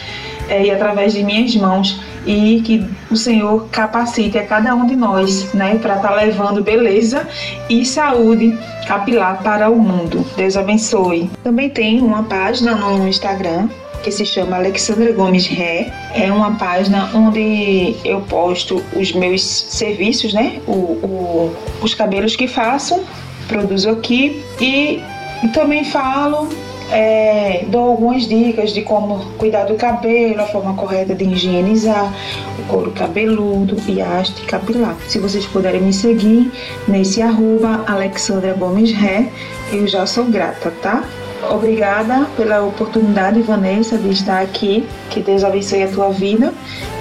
é, e através de minhas mãos e que o Senhor capacite a cada um de nós, né, para estar tá levando beleza e saúde capilar para o mundo. Deus abençoe. Também tem uma página no Instagram que se chama Alexandra Gomes Ré. É uma página onde eu posto os meus serviços, né? O, o, os cabelos que faço, produzo aqui e, e também falo é, dou algumas dicas de como cuidar do cabelo, a forma correta de higienizar o couro cabeludo e a haste capilar. Se vocês puderem me seguir nesse arroba Alexandra Gomes Ré, eu já sou grata, tá? Obrigada pela oportunidade, Vanessa, de estar aqui. Que Deus abençoe a tua vida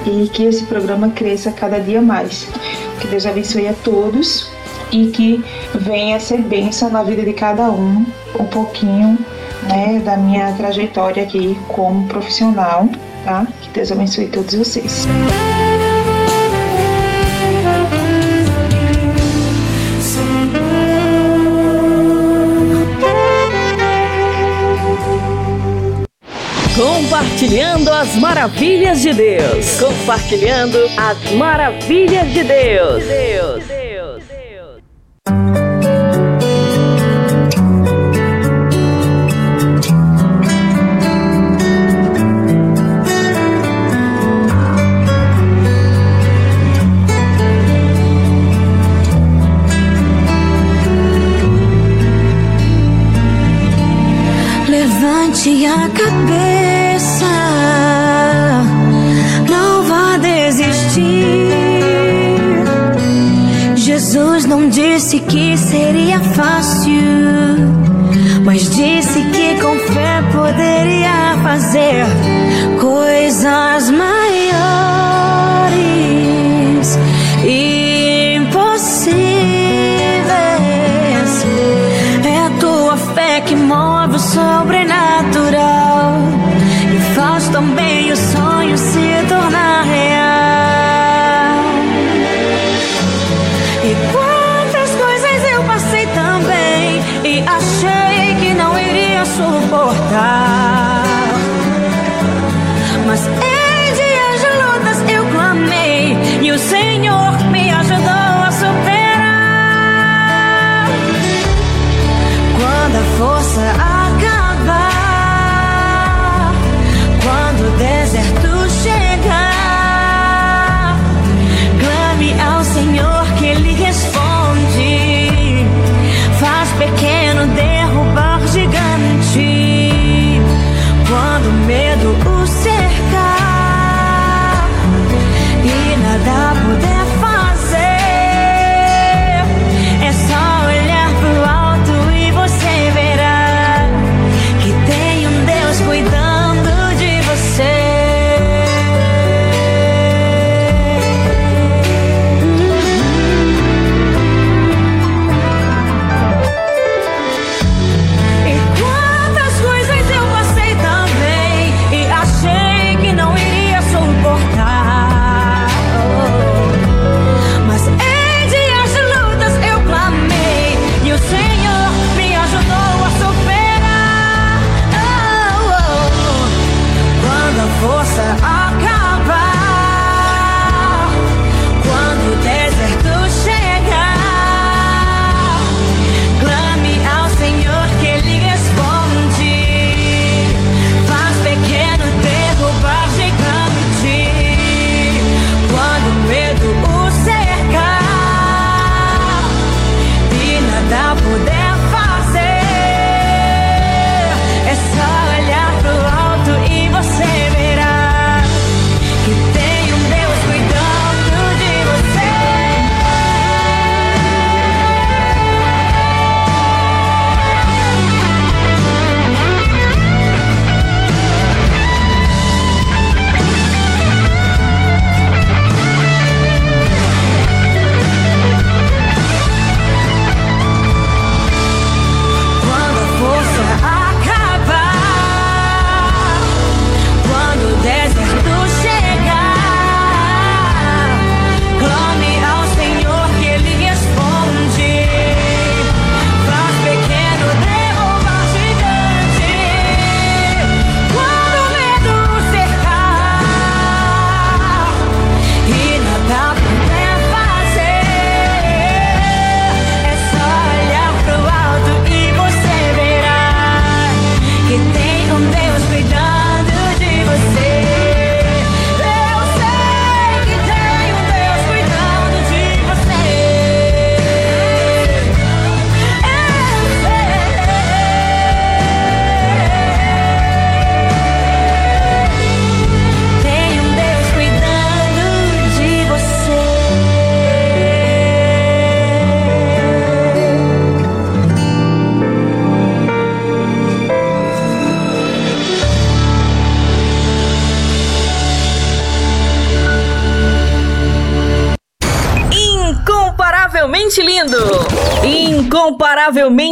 e que esse programa cresça cada dia mais. Que Deus abençoe a todos e que venha ser bênção na vida de cada um, um pouquinho né, da minha trajetória aqui como profissional, tá? Que Deus abençoe todos vocês. Compartilhando as maravilhas de Deus. Compartilhando as maravilhas de Deus. Deus. Levante disse que seria fácil, mas disse que com fé poderia fazer coisas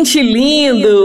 gente lindo!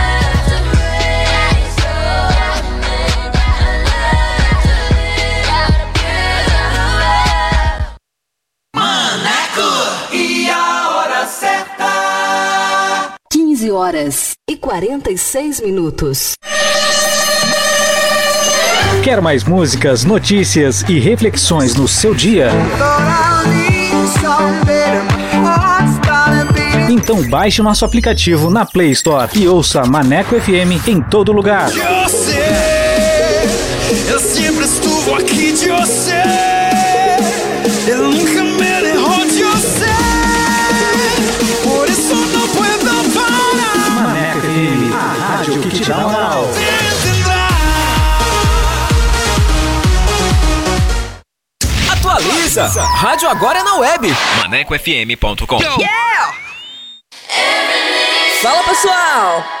minutos. Quer mais músicas, notícias e reflexões no seu dia? Então baixe nosso aplicativo na Play Store e ouça Maneco FM em todo lugar. Eu eu sempre estou aqui de você. Eu nunca te dá moral. Atualiza! Rádio agora é na web. ManecoFM.com. Fala pessoal!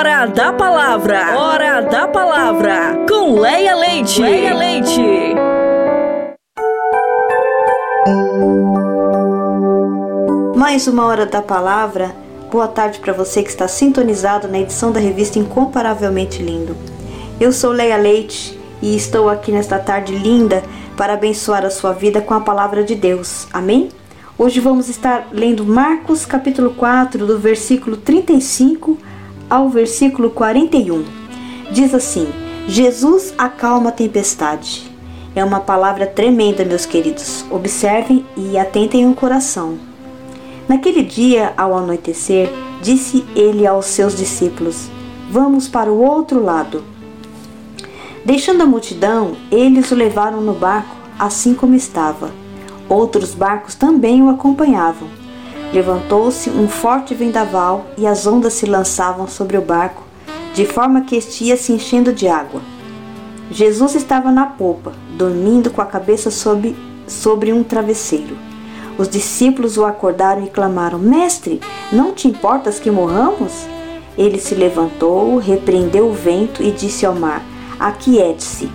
Hora da palavra. Hora da palavra. Com Leia Leite. Leia Leite. Mais uma hora da palavra. Boa tarde para você que está sintonizado na edição da revista Incomparavelmente Lindo. Eu sou Leia Leite e estou aqui nesta tarde linda para abençoar a sua vida com a palavra de Deus. Amém? Hoje vamos estar lendo Marcos capítulo 4, do versículo 35 ao versículo 41. Diz assim: Jesus acalma a tempestade. É uma palavra tremenda, meus queridos. Observem e atentem o coração. Naquele dia, ao anoitecer, disse ele aos seus discípulos: Vamos para o outro lado. Deixando a multidão, eles o levaram no barco, assim como estava. Outros barcos também o acompanhavam. Levantou-se um forte vendaval e as ondas se lançavam sobre o barco, de forma que este ia se enchendo de água. Jesus estava na popa, dormindo com a cabeça sob, sobre um travesseiro. Os discípulos o acordaram e clamaram: Mestre, não te importas que morramos? Ele se levantou, repreendeu o vento e disse ao mar: Aquiete-se,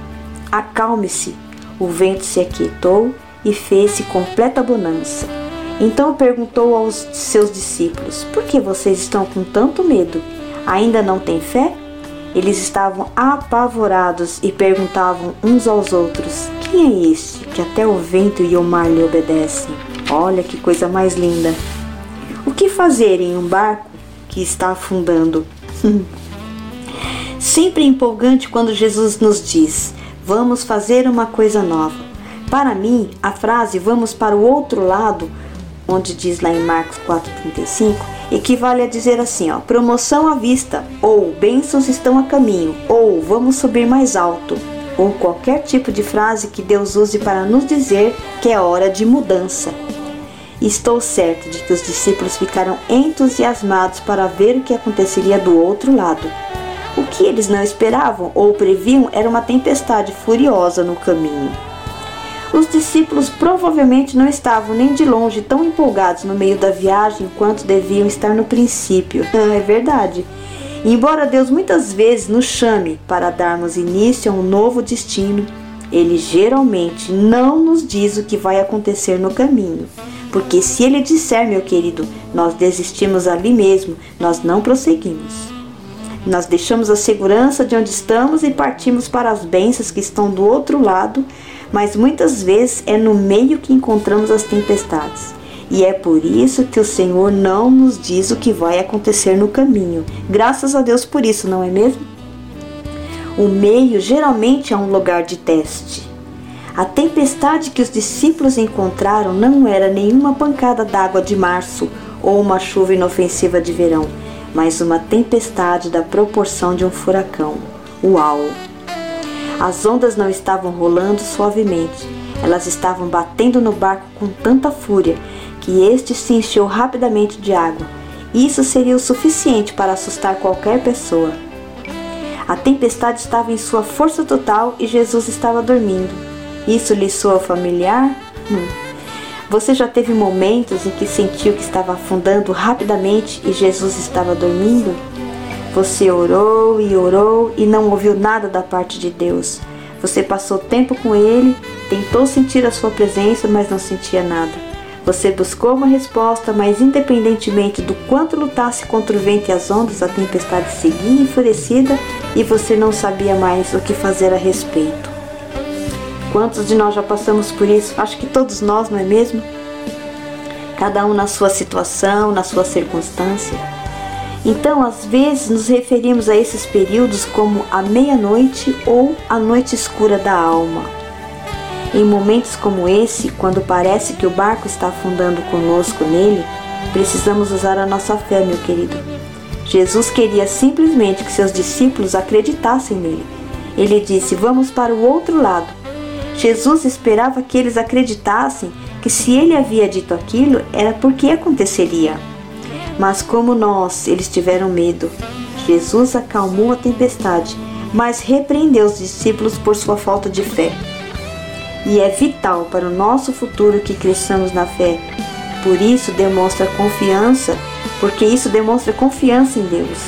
acalme-se. O vento se aquietou e fez-se completa bonança. Então perguntou aos seus discípulos: Por que vocês estão com tanto medo? Ainda não têm fé? Eles estavam apavorados e perguntavam uns aos outros: Quem é este que até o vento e o mar lhe obedecem? Olha que coisa mais linda! O que fazer em um barco que está afundando? Sempre empolgante quando Jesus nos diz: Vamos fazer uma coisa nova. Para mim, a frase vamos para o outro lado, onde diz lá em Marcos 4,35, equivale a dizer assim: ó, promoção à vista, ou bênçãos estão a caminho, ou vamos subir mais alto, ou qualquer tipo de frase que Deus use para nos dizer que é hora de mudança. Estou certo de que os discípulos ficaram entusiasmados para ver o que aconteceria do outro lado. O que eles não esperavam ou previam era uma tempestade furiosa no caminho. Os discípulos provavelmente não estavam nem de longe tão empolgados no meio da viagem quanto deviam estar no princípio. é verdade. Embora Deus muitas vezes nos chame para darmos início a um novo destino, Ele geralmente não nos diz o que vai acontecer no caminho. Porque se Ele disser, meu querido, nós desistimos ali mesmo, nós não prosseguimos. Nós deixamos a segurança de onde estamos e partimos para as bênçãos que estão do outro lado, mas muitas vezes é no meio que encontramos as tempestades. E é por isso que o Senhor não nos diz o que vai acontecer no caminho. Graças a Deus por isso, não é mesmo? O meio geralmente é um lugar de teste. A tempestade que os discípulos encontraram não era nenhuma pancada d'água de março ou uma chuva inofensiva de verão, mas uma tempestade da proporção de um furacão. Uau! As ondas não estavam rolando suavemente, elas estavam batendo no barco com tanta fúria que este se encheu rapidamente de água. Isso seria o suficiente para assustar qualquer pessoa. A tempestade estava em sua força total e Jesus estava dormindo. Isso lhe soa familiar? Hum. Você já teve momentos em que sentiu que estava afundando rapidamente e Jesus estava dormindo? Você orou e orou e não ouviu nada da parte de Deus. Você passou tempo com Ele, tentou sentir a sua presença, mas não sentia nada. Você buscou uma resposta, mas independentemente do quanto lutasse contra o vento e as ondas, a tempestade seguia enfurecida e você não sabia mais o que fazer a respeito. Quantos de nós já passamos por isso? Acho que todos nós, não é mesmo? Cada um na sua situação, na sua circunstância. Então, às vezes, nos referimos a esses períodos como a meia-noite ou a noite escura da alma. Em momentos como esse, quando parece que o barco está afundando conosco nele, precisamos usar a nossa fé, meu querido. Jesus queria simplesmente que seus discípulos acreditassem nele. Ele disse: Vamos para o outro lado. Jesus esperava que eles acreditassem que se ele havia dito aquilo era porque aconteceria. Mas como nós, eles tiveram medo. Jesus acalmou a tempestade, mas repreendeu os discípulos por sua falta de fé e é vital para o nosso futuro que cresçamos na fé. Por isso demonstra confiança, porque isso demonstra confiança em Deus.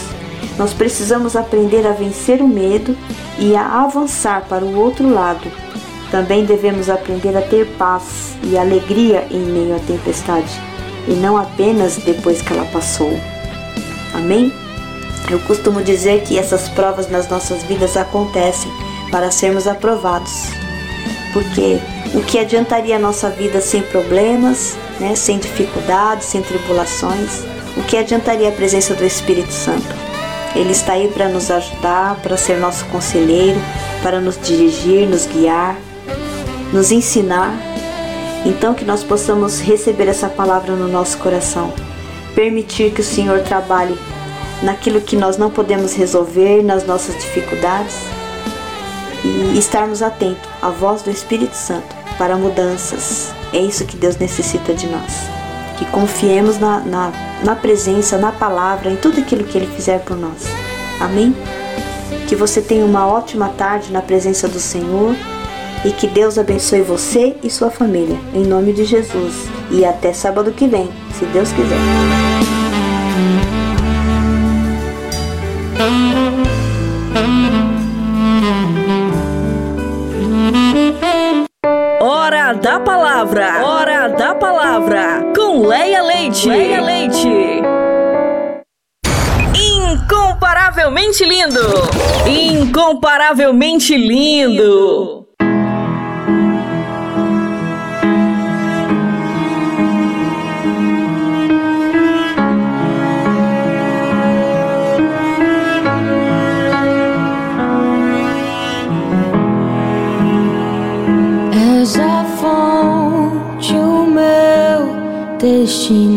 Nós precisamos aprender a vencer o medo e a avançar para o outro lado. Também devemos aprender a ter paz e alegria em meio à tempestade, e não apenas depois que ela passou. Amém? Eu costumo dizer que essas provas nas nossas vidas acontecem para sermos aprovados porque o que adiantaria a nossa vida sem problemas, né, sem dificuldades, sem tribulações? O que adiantaria a presença do Espírito Santo? Ele está aí para nos ajudar, para ser nosso conselheiro, para nos dirigir, nos guiar, nos ensinar. Então, que nós possamos receber essa palavra no nosso coração, permitir que o Senhor trabalhe naquilo que nós não podemos resolver, nas nossas dificuldades e estarmos atentos à voz do Espírito Santo para mudanças. É isso que Deus necessita de nós. Que confiemos na, na, na presença, na palavra, em tudo aquilo que Ele fizer por nós. Amém? Que você tenha uma ótima tarde na presença do Senhor e que Deus abençoe você e sua família. Em nome de Jesus. E até sábado que vem, se Deus quiser. Hora da palavra. Hora da palavra. Com Leia Leite. Leia Leite. Incomparavelmente lindo. Incomparavelmente lindo. Meu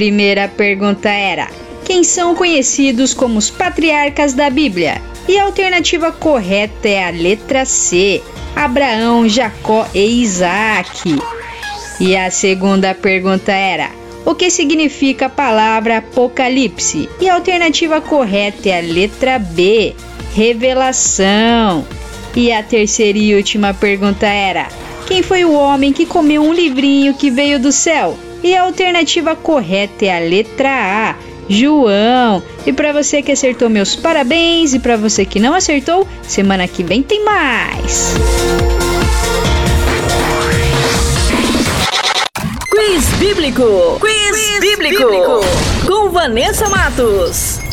Primeira pergunta era: Quem são conhecidos como os patriarcas da Bíblia? E a alternativa correta é a letra C: Abraão, Jacó e Isaac. E a segunda pergunta era: O que significa a palavra Apocalipse? E a alternativa correta é a letra B: Revelação. E a terceira e última pergunta era: Quem foi o homem que comeu um livrinho que veio do céu? E a alternativa correta é a letra A, João. E para você que acertou, meus parabéns. E para você que não acertou, semana que vem tem mais. Quiz Bíblico. Quiz, bíblico. Com Vanessa Matos.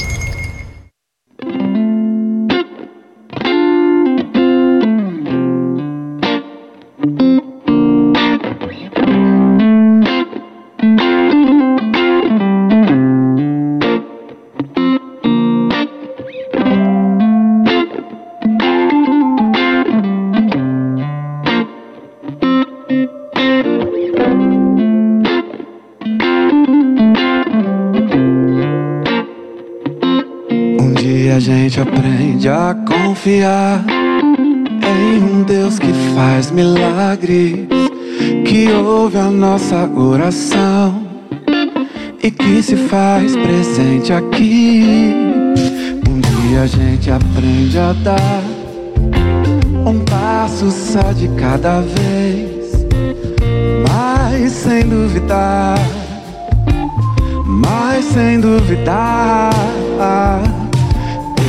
Confiar em um Deus que faz milagres, que ouve a nossa oração e que se faz presente aqui. Um dia a gente aprende a dar um passo só de cada vez, mas sem duvidar mas sem duvidar,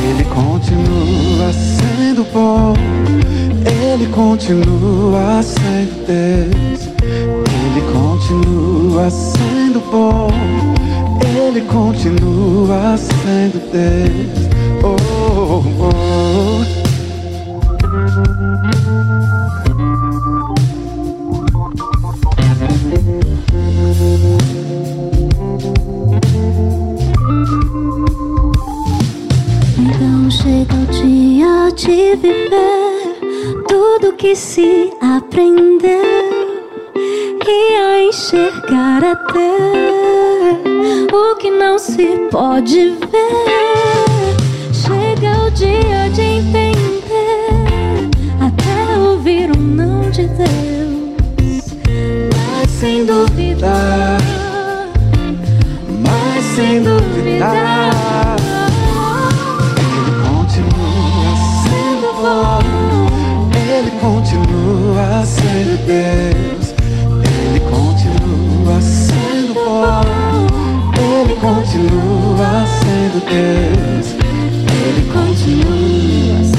Ele continua sendo bom, Ele continua sendo Deus, Ele continua sendo bom, Ele continua sendo Deus. Oh, oh, oh. De viver tudo que se aprendeu e a enxergar até o que não se pode ver. Chega o dia de entender, até ouvir um não de Deus. Mas sem duvidar, mas sem duvidar. Continua sendo Deus. Ele continua sendo bom, Ele continua sendo Deus. Ele continua sendo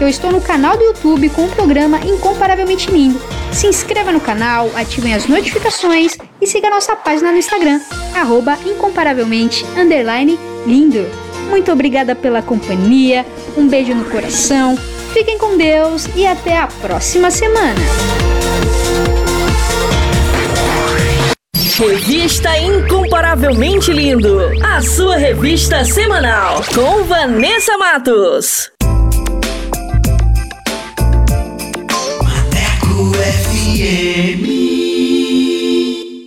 eu estou no canal do YouTube com o programa Incomparavelmente Lindo. Se inscreva no canal, ativem as notificações e siga nossa página no Instagram, arroba incomparavelmente lindo. Muito obrigada pela companhia, um beijo no coração, fiquem com Deus e até a próxima semana. Revista Incomparavelmente Lindo. A sua revista semanal. Com Vanessa Matos. FM.